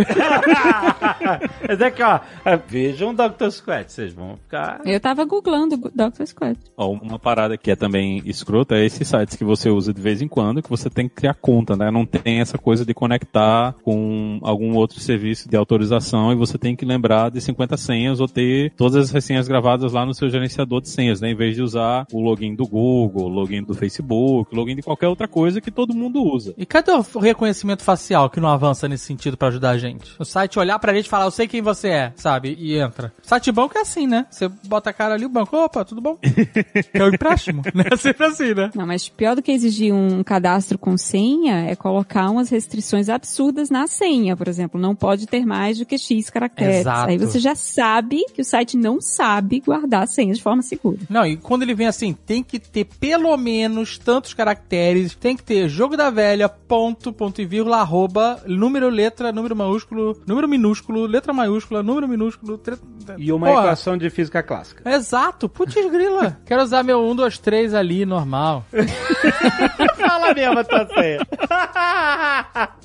Mas é que, ó, vejam Dr. Squat, vocês vão ficar. Eu tava googlando Dr. Squat. Ó, uma parada que é também escrota é esses sites que você usa de vez em quando, que você tem que criar conta, né? Não tem essa coisa de conectar com algum outro serviço de autorização e você tem que lembrar de 50 senhas ou ter todas as senhas gravadas lá no seu gerenciador de senhas, né? Em vez de usar o login do Google, o login do Facebook, o login de qualquer outra coisa que todo mundo usa. E cadê o reconhecimento facial que não avança nesse sentido pra ajudar a gente? O site olhar pra gente e falar, eu sei quem você é, sabe? E entra. Site banco é assim, né? Você bota a cara ali, o banco, opa, tudo bom? que é o empréstimo, né? Sempre assim, né? Não, mas pior do que exigir um cadastro com senha é colocar umas restrições absurdas na senha, por exemplo. Não pode ter mais do que X caracteres. Exato. Aí você já sabe que o site não sabe guardar a senha de forma segura. Não, e quando ele vem assim, tem que ter pelo menos tantos caracteres, tem que ter jogo da velha, ponto, ponto e vírgula, arroba, número, letra, número maiúsculo, número minúsculo, letra maiúscula, número minúsculo, tre... E uma Porra. equação de física clássica. Exato, putz grila. Quero usar meu 1, 2, 3 ali, normal. A senha.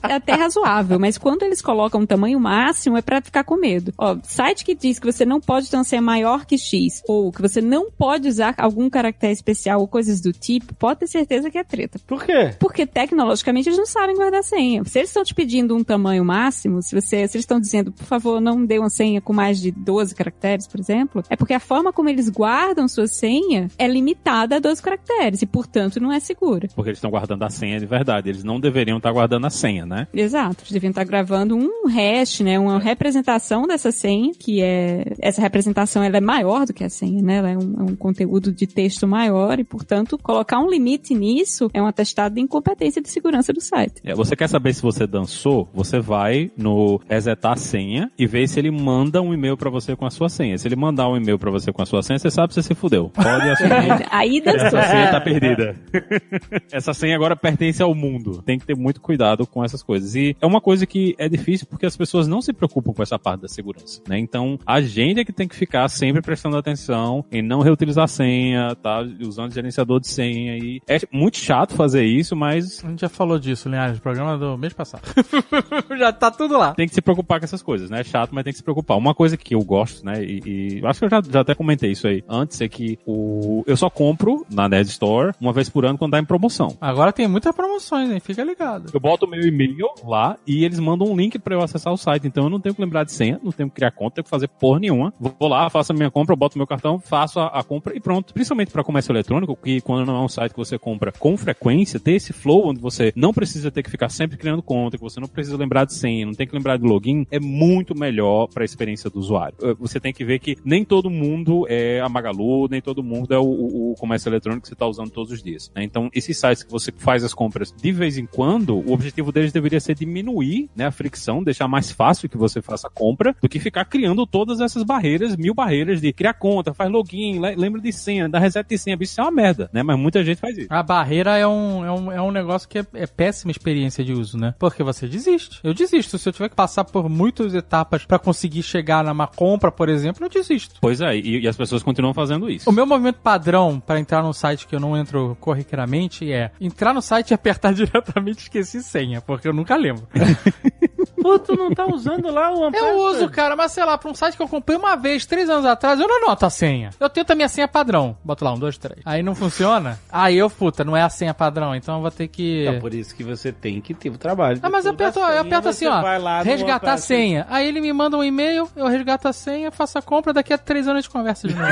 É até razoável, mas quando eles colocam um tamanho máximo é pra ficar com medo. Ó, site que diz que você não pode ter uma senha maior que X, ou que você não pode usar algum caractere especial ou coisas do tipo, pode ter certeza que é treta. Por quê? Porque tecnologicamente eles não sabem guardar senha. Se eles estão te pedindo um tamanho máximo, se você, se eles estão dizendo, por favor, não dê uma senha com mais de 12 caracteres, por exemplo, é porque a forma como eles guardam sua senha é limitada a 12 caracteres e, portanto, não é segura. Porque eles estão guardando a senha de verdade. Eles não deveriam estar guardando a senha, né? Exato. Eles deviam estar gravando um hash, né? Uma representação dessa senha, que é. Essa representação ela é maior do que a senha, né? Ela é um, é um conteúdo de texto maior e, portanto, colocar um limite nisso é um atestado de incompetência de segurança do site. É, você quer saber se você dançou? Você vai no resetar a senha e vê se ele manda um e-mail pra você com a sua senha. Se ele mandar um e-mail pra você com a sua senha, você sabe que você se fudeu. Pode assumir. Aí dançou. Essa senha tá perdida. Essa senha agora pertence ao mundo. Tem que ter muito cuidado com essas coisas. E é uma coisa que é difícil porque as pessoas não se preocupam com essa parte da segurança, né? Então, a gente é que tem que ficar sempre prestando atenção em não reutilizar a senha, tá? Usando gerenciador de senha. E é muito chato fazer isso, mas A gente já falou disso, Linhares, no programa do mês passado. já tá tudo lá. tem que se preocupar com essas coisas, né? É chato, mas tem que se preocupar. Uma coisa que eu gosto, né? E, e acho que eu já, já até comentei isso aí antes, é que o, eu só compro na Nerd Store uma vez por ano quando tá em promoção. Agora tem muitas promoções, hein? Fica ligado. Eu boto meu e-mail lá e eles mandam um link pra eu acessar o site. Então eu não tenho que lembrar de senha, não tenho que criar conta, tenho que fazer porra nenhuma. Vou lá, faço a minha compra, boto meu cartão, faço a, a compra e pronto. Principalmente pra comércio eletrônico, que quando não é um site que você compra com frequência, ter esse flow onde você não precisa ter que ficar sempre criando conta, que você não precisa lembrar de senha, não tem que lembrar de login, é muito melhor pra experiência do usuário. Eh, Você tem que ver que nem todo mundo é a Magalu, nem todo mundo é o, o- o comércio eletrônico que você está usando todos os dias. né? Então, esses sites que você faz as compras de vez em quando, o objetivo deles deveria ser diminuir né, a fricção, deixar mais fácil que você faça a compra, do que ficar criando todas essas barreiras, mil barreiras de criar conta, faz login, le- lembra de senha, dá reset de senha. Isso é uma merda, né? Mas muita gente faz isso. A barreira é um, é um, é um negócio que é, é péssima experiência de uso, né? Porque você desiste. Eu desisto. Se eu tiver que passar por muitas etapas pra conseguir chegar numa compra, por exemplo, eu desisto. Pois é, e, e as pessoas continuam fazendo isso. O meu movimento padrão pra entrar num site que eu não entro corriqueiramente é entrar no site e apertar diretamente esqueci senha, porque eu nunca lembro. Pô, tu não tá usando lá o One Eu uso, cara, mas sei lá, pra um site que eu comprei uma vez, três anos atrás, eu não anoto a senha. Eu tento a minha senha padrão. Boto lá, um, dois, três. Aí não funciona. Aí eu, puta, não é a senha padrão, então eu vou ter que. É por isso que você tem que ter o trabalho. Ah, mas eu aperto, eu senha, aperto assim, ó. Resgatar a Password. senha. Aí ele me manda um e-mail, eu resgato a senha, faço a compra, daqui a três anos a gente conversa de novo.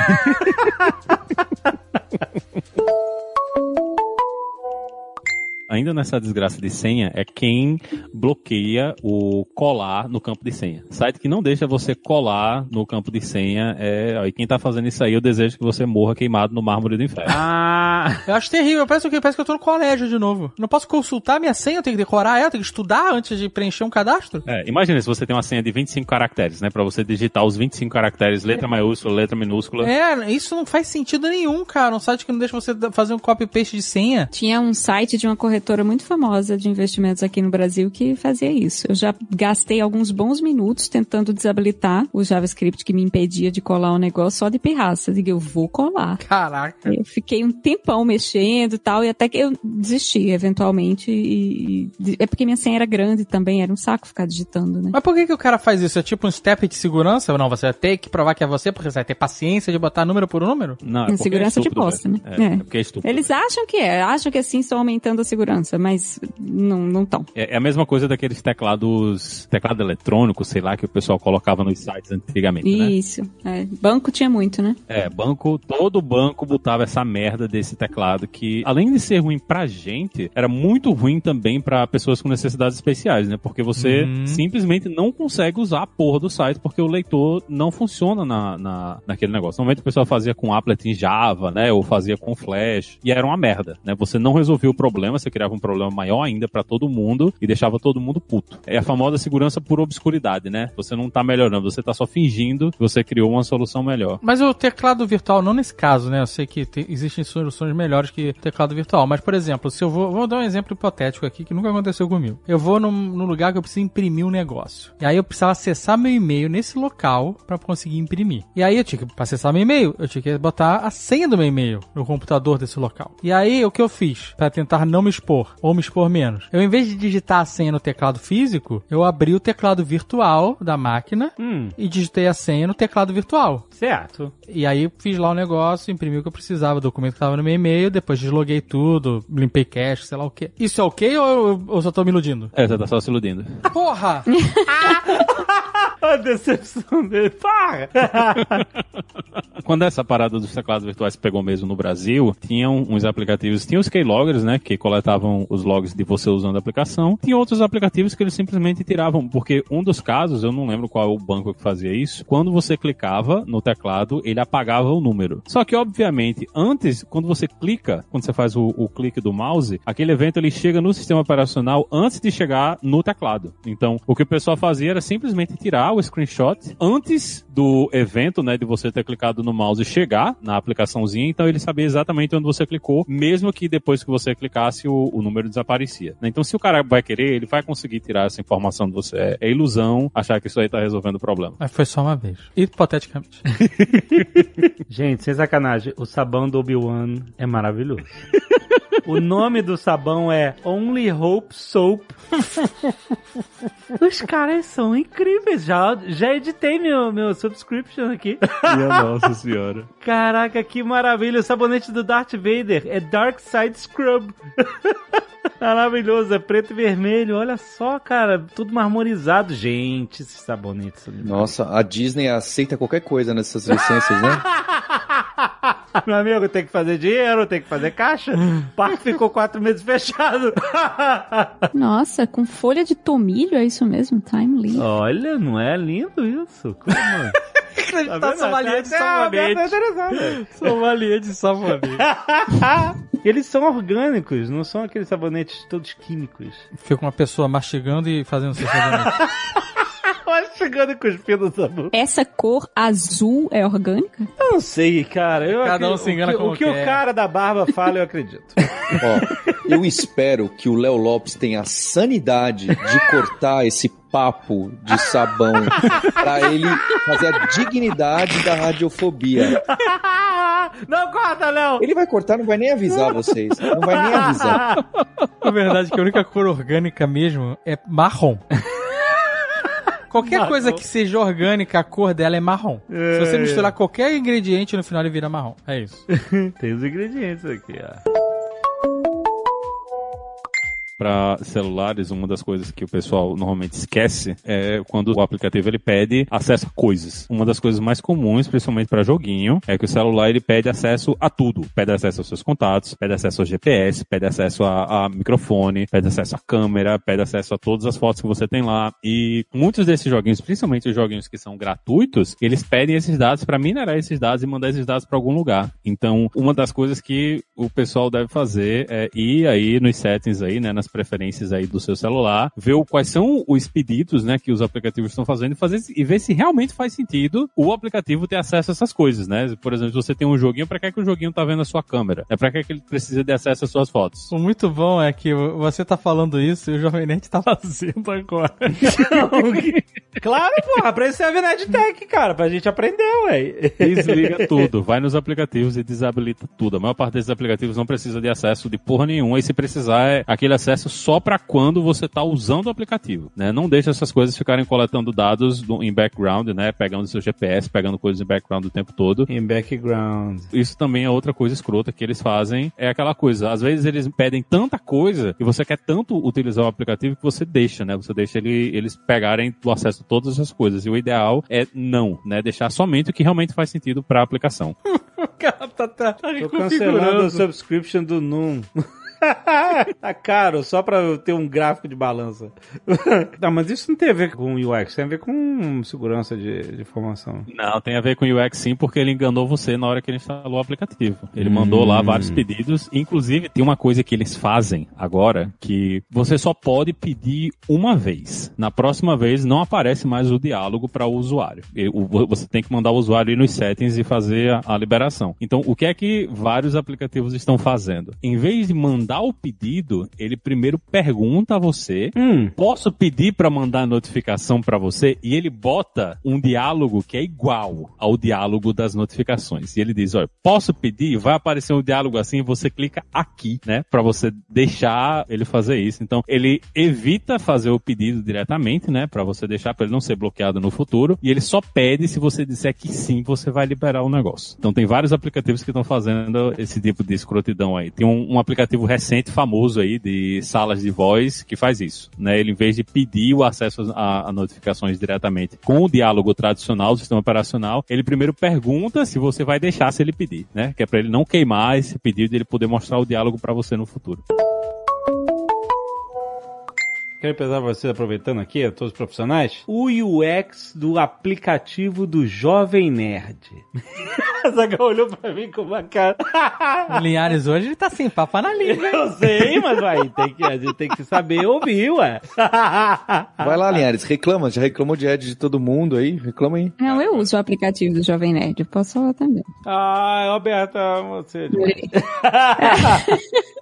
ainda nessa desgraça de senha é quem bloqueia o colar no campo de senha. Site que não deixa você colar no campo de senha é. E quem tá fazendo isso aí, eu desejo que você morra queimado no mármore do inferno. Ah, eu acho terrível, parece, que- parece que eu tô no colégio de novo. Não posso consultar minha senha, eu tenho que decorar ela, eu tenho que estudar antes de preencher um cadastro? É, imagina se você tem uma senha de 25 caracteres, né? Pra você digitar os 25 caracteres, letra maiúscula, letra minúscula. É, isso não faz sentido nenhum, cara. Um site que não deixa você fazer um copy-paste de senha. Tinha um site de uma corretora muito famosa de investimentos aqui no Brasil que fazia isso. Eu já gastei alguns bons minutos tentando desabilitar o JavaScript que me impedia de colar o um negócio só de pirraça. Eu digo, eu vou colar. Caraca. Eu fiquei um tempão mexendo e tal, e até que eu desisti, eventualmente. E, e, é porque minha senha era grande também, era um saco ficar digitando, né? Mas por que, que o cara faz isso? É tipo um step de segurança? Não, você vai ter que provar que é você, porque você vai ter paciência de botar número por número? Não, é segurança é de posta, né? É, é. porque é estúpido. Eles acham que é, acham que assim estão aumentando a segurança, mas não estão. É, é, a mesma coisa daqueles teclados, teclado eletrônico, sei lá, que o pessoal colocava nos sites antigamente, né? Isso. Né? Banco tinha muito, né? É, banco, todo banco botava essa merda desse teclado que, além de ser ruim pra gente, era muito ruim também para pessoas com necessidades especiais, né? Porque você uhum. simplesmente não consegue usar a porra do site porque o leitor não funciona na, na, naquele negócio. Normalmente o pessoal fazia com applet em Java, né? Ou fazia com Flash. E era uma merda, né? Você não resolvia o problema, você criava um problema maior ainda para todo mundo e deixava todo mundo puto. É a famosa segurança por obscuridade, né? Você não tá melhorando, você tá só fingindo que você criou uma solução melhor. Mas o teclado virtual, não nesse caso, né? Eu sei que te, existem soluções melhores que teclado virtual. Mas, por exemplo, se eu vou. Vou dar um exemplo hipotético aqui que nunca aconteceu comigo. Eu vou num, num lugar que eu preciso imprimir um negócio. E aí eu precisava acessar meu e-mail nesse local para conseguir imprimir. E aí eu tinha que, pra acessar meu e-mail, eu tinha que botar a senha do meu e-mail no computador desse local. E aí o que eu fiz para tentar não me expor ou me expor menos? Eu, em vez de digitar a senha no teclado físico, eu abri o teclado virtual da máquina hum. e digitei a senha no teclado virtual. Certo. E aí fiz lá o negócio, imprimi o que eu precisava, o documento que estava no meu e-mail, depois desloguei tudo, limpei cache, sei lá o que. Isso é ok ou eu, eu só tô me iludindo? É, você tá só se iludindo. Porra! a decepção dele. Para! Quando essa parada dos teclados virtuais pegou mesmo no Brasil, tinham uns aplicativos, tinha os keyloggers, né, que coletavam os logs de você usando a aplicação. Tinha outros aplicativos que eles simplesmente tiravam, porque um dos casos, eu não lembro qual é o banco que fazia isso, quando você clicava no teclado, ele apagava o número. Só que, obviamente, antes, quando você clica, quando você faz o, o clique do mouse, aquele evento ele chega no sistema operacional antes de chegar no teclado. Então, o que o pessoal fazia era simplesmente tirar o screenshot antes do evento, né, de você ter clicado no mouse chegar na aplicaçãozinha, então ele sabia exatamente onde você clicou, mesmo que depois que você clicasse o, o número desaparecia. Então, se o cara vai querer, ele vai conseguir tirar essa informação de você. É, é ilusão achar que isso aí tá resolvendo o problema. Mas foi só uma vez. Hipoteticamente. Gente, sem sacanagem, o sabão do Obi-Wan é maravilhoso. O nome do sabão é Only Hope Soap. Os caras são incríveis. Já, já editei meu, meu subscription aqui. Minha nossa senhora. Caraca, que maravilha. O sabonete do Darth Vader é Dark Side Scrub. Maravilhoso, é preto e vermelho. Olha só, cara, tudo marmorizado. Gente, esses sabonetes. Nossa, a Disney aceita qualquer coisa nessas licenças, né? Meu amigo, tem que fazer dinheiro, tem que fazer caixa. O parque ficou quatro meses fechado. Nossa, com folha de tomilho, é isso mesmo? Time leaf. Olha, não é lindo isso? Como? Tá somalia de sabonete. Somalia de sabonete. Eles são orgânicos, não são aqueles sabonetes todos químicos. Fica uma pessoa mastigando e fazendo seu sabonete. E sabor. Essa cor azul é orgânica? Eu não sei, cara. Eu Cada um se engana o que, O que o cara da barba fala, eu acredito. Ó, eu espero que o Léo Lopes tenha a sanidade de cortar esse papo de sabão pra ele fazer a dignidade da radiofobia. Não corta, Léo! Ele vai cortar, não vai nem avisar vocês. Não vai nem avisar. Na verdade, que a única cor orgânica mesmo é marrom. Qualquer marrom. coisa que seja orgânica, a cor dela é marrom. É. Se você misturar qualquer ingrediente, no final ele vira marrom. É isso. Tem os ingredientes aqui, ó para celulares, uma das coisas que o pessoal normalmente esquece é quando o aplicativo ele pede acesso a coisas. Uma das coisas mais comuns, principalmente para joguinho, é que o celular ele pede acesso a tudo. Pede acesso aos seus contatos, pede acesso ao GPS, pede acesso a, a microfone, pede acesso à câmera, pede acesso a todas as fotos que você tem lá. E muitos desses joguinhos, principalmente os joguinhos que são gratuitos, eles pedem esses dados para minerar esses dados e mandar esses dados para algum lugar. Então, uma das coisas que o pessoal deve fazer é ir aí nos settings aí, né, nas preferências aí do seu celular, ver quais são os pedidos, né, que os aplicativos estão fazendo e fazer e ver se realmente faz sentido o aplicativo ter acesso a essas coisas, né? Por exemplo, se você tem um joguinho, para que é que o joguinho tá vendo a sua câmera? É para que é que ele precisa de acesso às suas fotos? O muito bom é que você tá falando isso e o Jovem Nerd tá fazendo agora. Claro, porra, pra isso serve a NetTech, cara, pra gente aprender, ué. Desliga tudo, vai nos aplicativos e desabilita tudo. A maior parte desses aplicativos não precisa de acesso de porra nenhuma, e se precisar é aquele acesso só para quando você está usando o aplicativo, né? Não deixa essas coisas ficarem coletando dados do- em background, né? Pegando seu GPS, pegando coisas em background o tempo todo. Em background. Isso também é outra coisa escrota que eles fazem. É aquela coisa, às vezes eles pedem tanta coisa e você quer tanto utilizar o aplicativo que você deixa, né? Você deixa ele, eles pegarem o acesso a todas essas coisas. E o ideal é não, né? Deixar somente o que realmente faz sentido para a aplicação. o cara tá, tá, tá Tô cancelando reconfigurando. a subscription do Noom. tá caro, só pra eu ter um gráfico de balança. não, mas isso não tem a ver com UX, tem a ver com segurança de, de informação. Não, tem a ver com o UX sim, porque ele enganou você na hora que ele instalou o aplicativo. Ele mandou lá vários pedidos. Inclusive, tem uma coisa que eles fazem agora, que você só pode pedir uma vez. Na próxima vez, não aparece mais o diálogo para o usuário. Você tem que mandar o usuário ir nos settings e fazer a, a liberação. Então, o que é que vários aplicativos estão fazendo? Em vez de mandar o pedido, ele primeiro pergunta a você Hum, posso pedir para mandar notificação para você e ele bota um diálogo que é igual ao diálogo das notificações. E ele diz, olha, posso pedir? Vai aparecer um diálogo assim, você clica aqui, né, para você deixar ele fazer isso. Então, ele evita fazer o pedido diretamente, né, para você deixar para ele não ser bloqueado no futuro, e ele só pede se você disser que sim, você vai liberar o negócio. Então, tem vários aplicativos que estão fazendo esse tipo de escrotidão aí. Tem um, um aplicativo recente, famoso aí, de salas de voz, que faz isso, né? Ele, em vez de pedir o acesso a, a notificações diretamente com o diálogo tradicional do sistema operacional, ele primeiro pergunta se você vai deixar se ele pedir, né? Que é para ele não queimar esse pedido e ele poder mostrar o diálogo para você no futuro. Quero pensar vocês aproveitando aqui, todos os profissionais, o UX do aplicativo do Jovem Nerd. A Zaga olhou pra mim com uma cara. O Linhares hoje ele tá sem papo na língua. Eu sei, mas vai, tem que, a gente tem que saber ouvir, ué. Vai lá, Linhares, reclama. Já reclamou de ad de todo mundo aí? Reclama aí. Não, eu uso o aplicativo do Jovem Nerd, eu posso falar também. Ai, Roberta, você.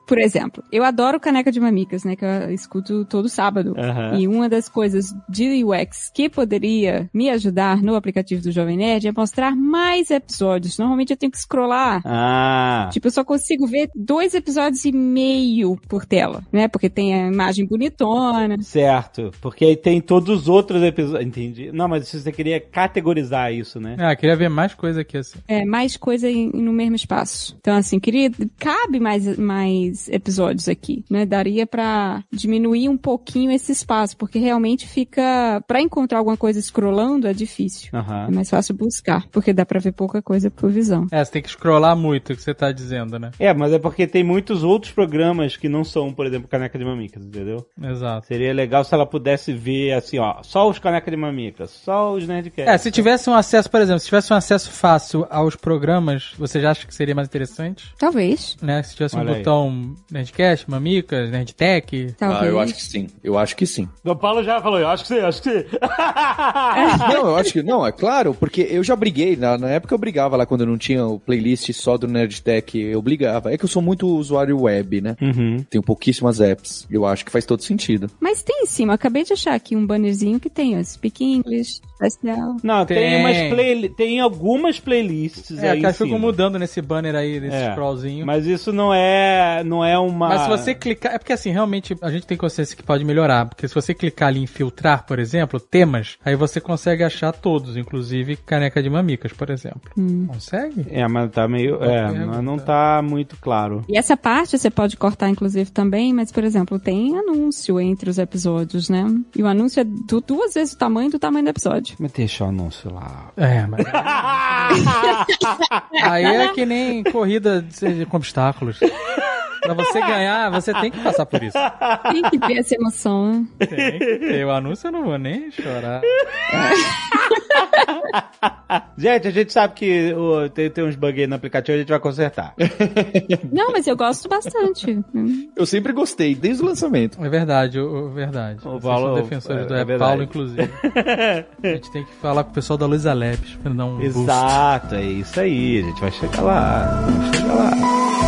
Por exemplo, eu adoro Caneca de Mamicas, né? Que eu escuto todo sábado. Aham. E uma das coisas de UX que poderia me ajudar no aplicativo do Jovem Nerd é mostrar mais episódios. Normalmente eu tenho que scrollar. Ah. Tipo, eu só consigo ver dois episódios e meio por tela, né? Porque tem a imagem bonitona. Certo, porque aí tem todos os outros episódios. Entendi. Não, mas você queria categorizar isso, né? Ah, queria ver mais coisa aqui assim. É, mais coisa em- no mesmo espaço. Então, assim, queria. Cabe mais, mais episódios aqui, né? Daria pra diminuir um pouquinho esse espaço, porque realmente fica. Pra encontrar alguma coisa scrollando é difícil. Aham. É mais fácil buscar, porque dá pra ver pouca coisa por visão. É, você tem que scrollar muito, o que você tá dizendo, né? É, mas é porque tem muitos outros programas que não são, por exemplo, Caneca de Mamicas, entendeu? Exato. Seria legal se ela pudesse ver assim, ó, só os Caneca de Mamicas, só os Nerdcast. É, se tivesse um acesso, por exemplo, se tivesse um acesso fácil aos programas, você já acha que seria mais interessante? Talvez. Né? Se tivesse um Olha aí. botão Nerdcast, Mamicas, Nerdtech. Talvez. Ah, eu acho que sim. Eu acho que sim. O Paulo já falou, eu acho que sim, acho que sim. Não, eu acho que. Não, é claro, porque eu já briguei. Na, na época eu brigava lá quando não tinha o playlist só do Nerdtech. Eu brigava. É que eu sou muito usuário web, né? uhum. Tenho pouquíssimas apps. Eu acho que faz todo sentido. Mas tem em cima, eu acabei de achar aqui um bannerzinho que tem, ó, Speak English, especial. Não, tem, Tem. umas play, tem algumas playlists É, aí elas ficam mudando nesse banner aí, nesse É, scrollzinho. Mas isso não é, não é uma... Mas se você clicar, é porque assim, realmente a gente tem consciência que pode melhorar, porque se você clicar ali em filtrar, por exemplo, temas, aí você consegue achar todos, inclusive caneca de mamicas, por exemplo. Consegue? É, mas tá meio... É, pergunta. mas não tá muito claro. E essa parte você pode cortar, inclusive, também, mas, por exemplo, tem anúncio entre os episódios, né? E o anúncio é du- duas vezes o tamanho do tamanho do episódio. Mas deixa o anúncio lá. É, mas. aí é que nem corrida de- com obstáculos. Pra você ganhar, você tem que passar por isso. Tem que ter essa emoção? Tem que ter. O anúncio eu não vou nem chorar. gente, a gente sabe que o, tem, tem uns bugs no aplicativo, a gente vai consertar. Não, mas eu gosto bastante. Eu sempre gostei, desde o lançamento. É verdade, o, o verdade. O Vocês Paulo- são defensores é- do é Apple, verdade. Paulo, inclusive. a gente tem que falar com o pessoal da Luiza Labs pra dar um boost. Exato, é isso aí, a gente vai chegar lá. Vai chegar lá.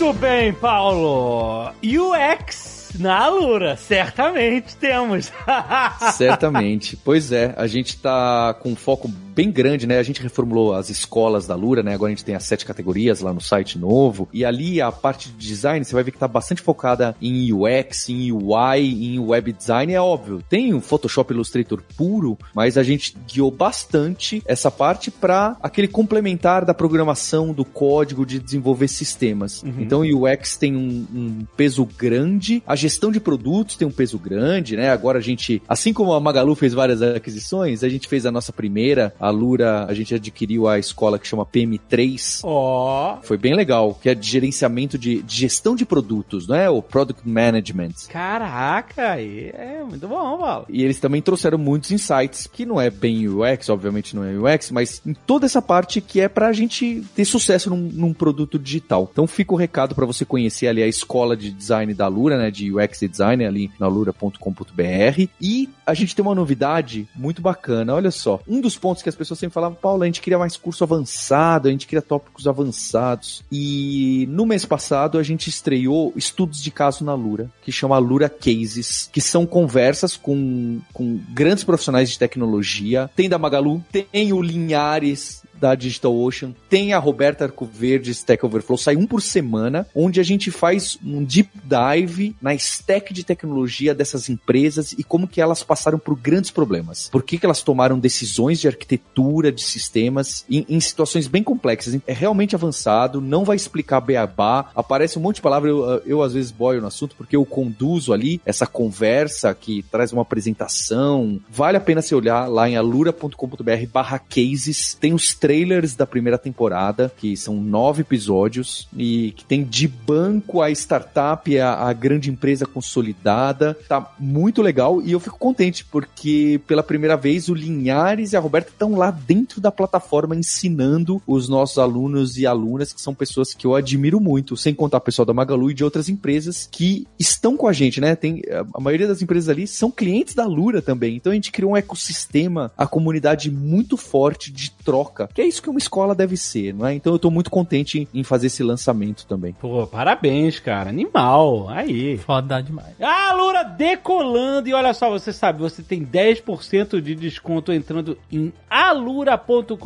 Muito bem, Paulo. UX na Alura, certamente temos. Certamente. Pois é, a gente tá com um foco bem grande, né? A gente reformulou as escolas da Lura, né? Agora a gente tem as sete categorias lá no site novo. E ali a parte de design, você vai ver que tá bastante focada em UX, em UI, em web design. É óbvio, tem o Photoshop Illustrator puro, mas a gente guiou bastante essa parte para aquele complementar da programação, do código, de desenvolver sistemas. Então o UX tem um, um peso grande, a gestão de produtos tem um peso grande, né? Agora a gente, assim como a Magalu fez várias aquisições, a gente fez a nossa primeira, a Lura, a gente adquiriu a escola que chama PM3. Ó, Foi bem legal, que é de gerenciamento de, de gestão de produtos, não é? O Product Management. caraca, é muito bom, Paulo. E eles também trouxeram muitos insights, que não é bem UX, obviamente não é UX, mas em toda essa parte que é pra gente ter sucesso num, num produto digital. Então fica o recado pra você conhecer ali a escola de design da Lura, né, de UX e design ali na lura.com.br. E a gente tem uma novidade muito bacana, olha só. Um dos pontos que as pessoas sempre falavam, Paulo, a gente queria mais curso avançado, a gente queria tópicos avançados. E no mês passado a gente estreou estudos de caso na Lura, que chama Lura Cases, que são conversas com, com grandes profissionais de tecnologia. Tem da Magalu, tem o Linhares da DigitalOcean, tem a Roberta Arcoverde Stack Overflow, sai um por semana, onde a gente faz um deep dive na stack de tecnologia dessas empresas e como que elas passaram por grandes problemas. Por que, que elas tomaram decisões de arquitetura, de sistemas, em, em situações bem complexas. É realmente avançado, não vai explicar beabá, aparece um monte de palavras, eu, eu às vezes boio no assunto, porque eu conduzo ali essa conversa que traz uma apresentação. Vale a pena você olhar lá em alura.com.br barra cases, tem os trailers da primeira temporada, que são nove episódios, e que tem de banco a startup, a, a grande empresa consolidada. Tá muito legal e eu fico contente, porque pela primeira vez o Linhares e a Roberta estão lá dentro da plataforma ensinando os nossos alunos e alunas, que são pessoas que eu admiro muito, sem contar o pessoal da Magalu e de outras empresas que estão com a gente, né? Tem, a maioria das empresas ali são clientes da Lura também. Então a gente criou um ecossistema, a comunidade muito forte de troca, que é isso que uma escola deve ser, não é? Então eu tô muito contente em fazer esse lançamento também. Pô, parabéns, cara. Animal. Aí. Foda demais. A Lura decolando. E olha só, você sabe, você tem 10% de desconto entrando em alura.com.br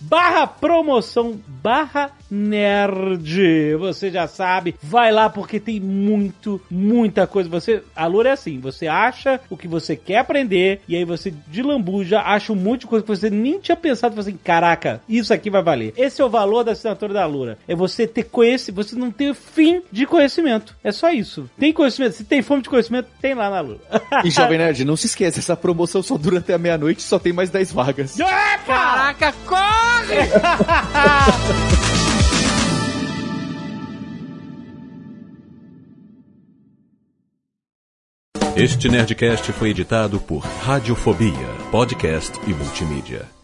barra promoção barra nerd. Você já sabe, vai lá porque tem muito, muita coisa. Você, a Lura é assim, você acha o que você quer aprender e aí você de lambuja acha um monte de coisa que você nem tinha pensado, fala assim, caraca, isso aqui vai valer. Esse é o valor da assinatura da Lura. É você ter conhecimento, você não ter fim de conhecimento. É só isso. Tem conhecimento, se tem fome de conhecimento, tem lá na Lura. E Jovem Nerd, não se esqueça, essa promoção só dura até a meia-noite e só tem mais 10 vagas. Caraca, corre! Este Nerdcast foi editado por Radiofobia, podcast e multimídia.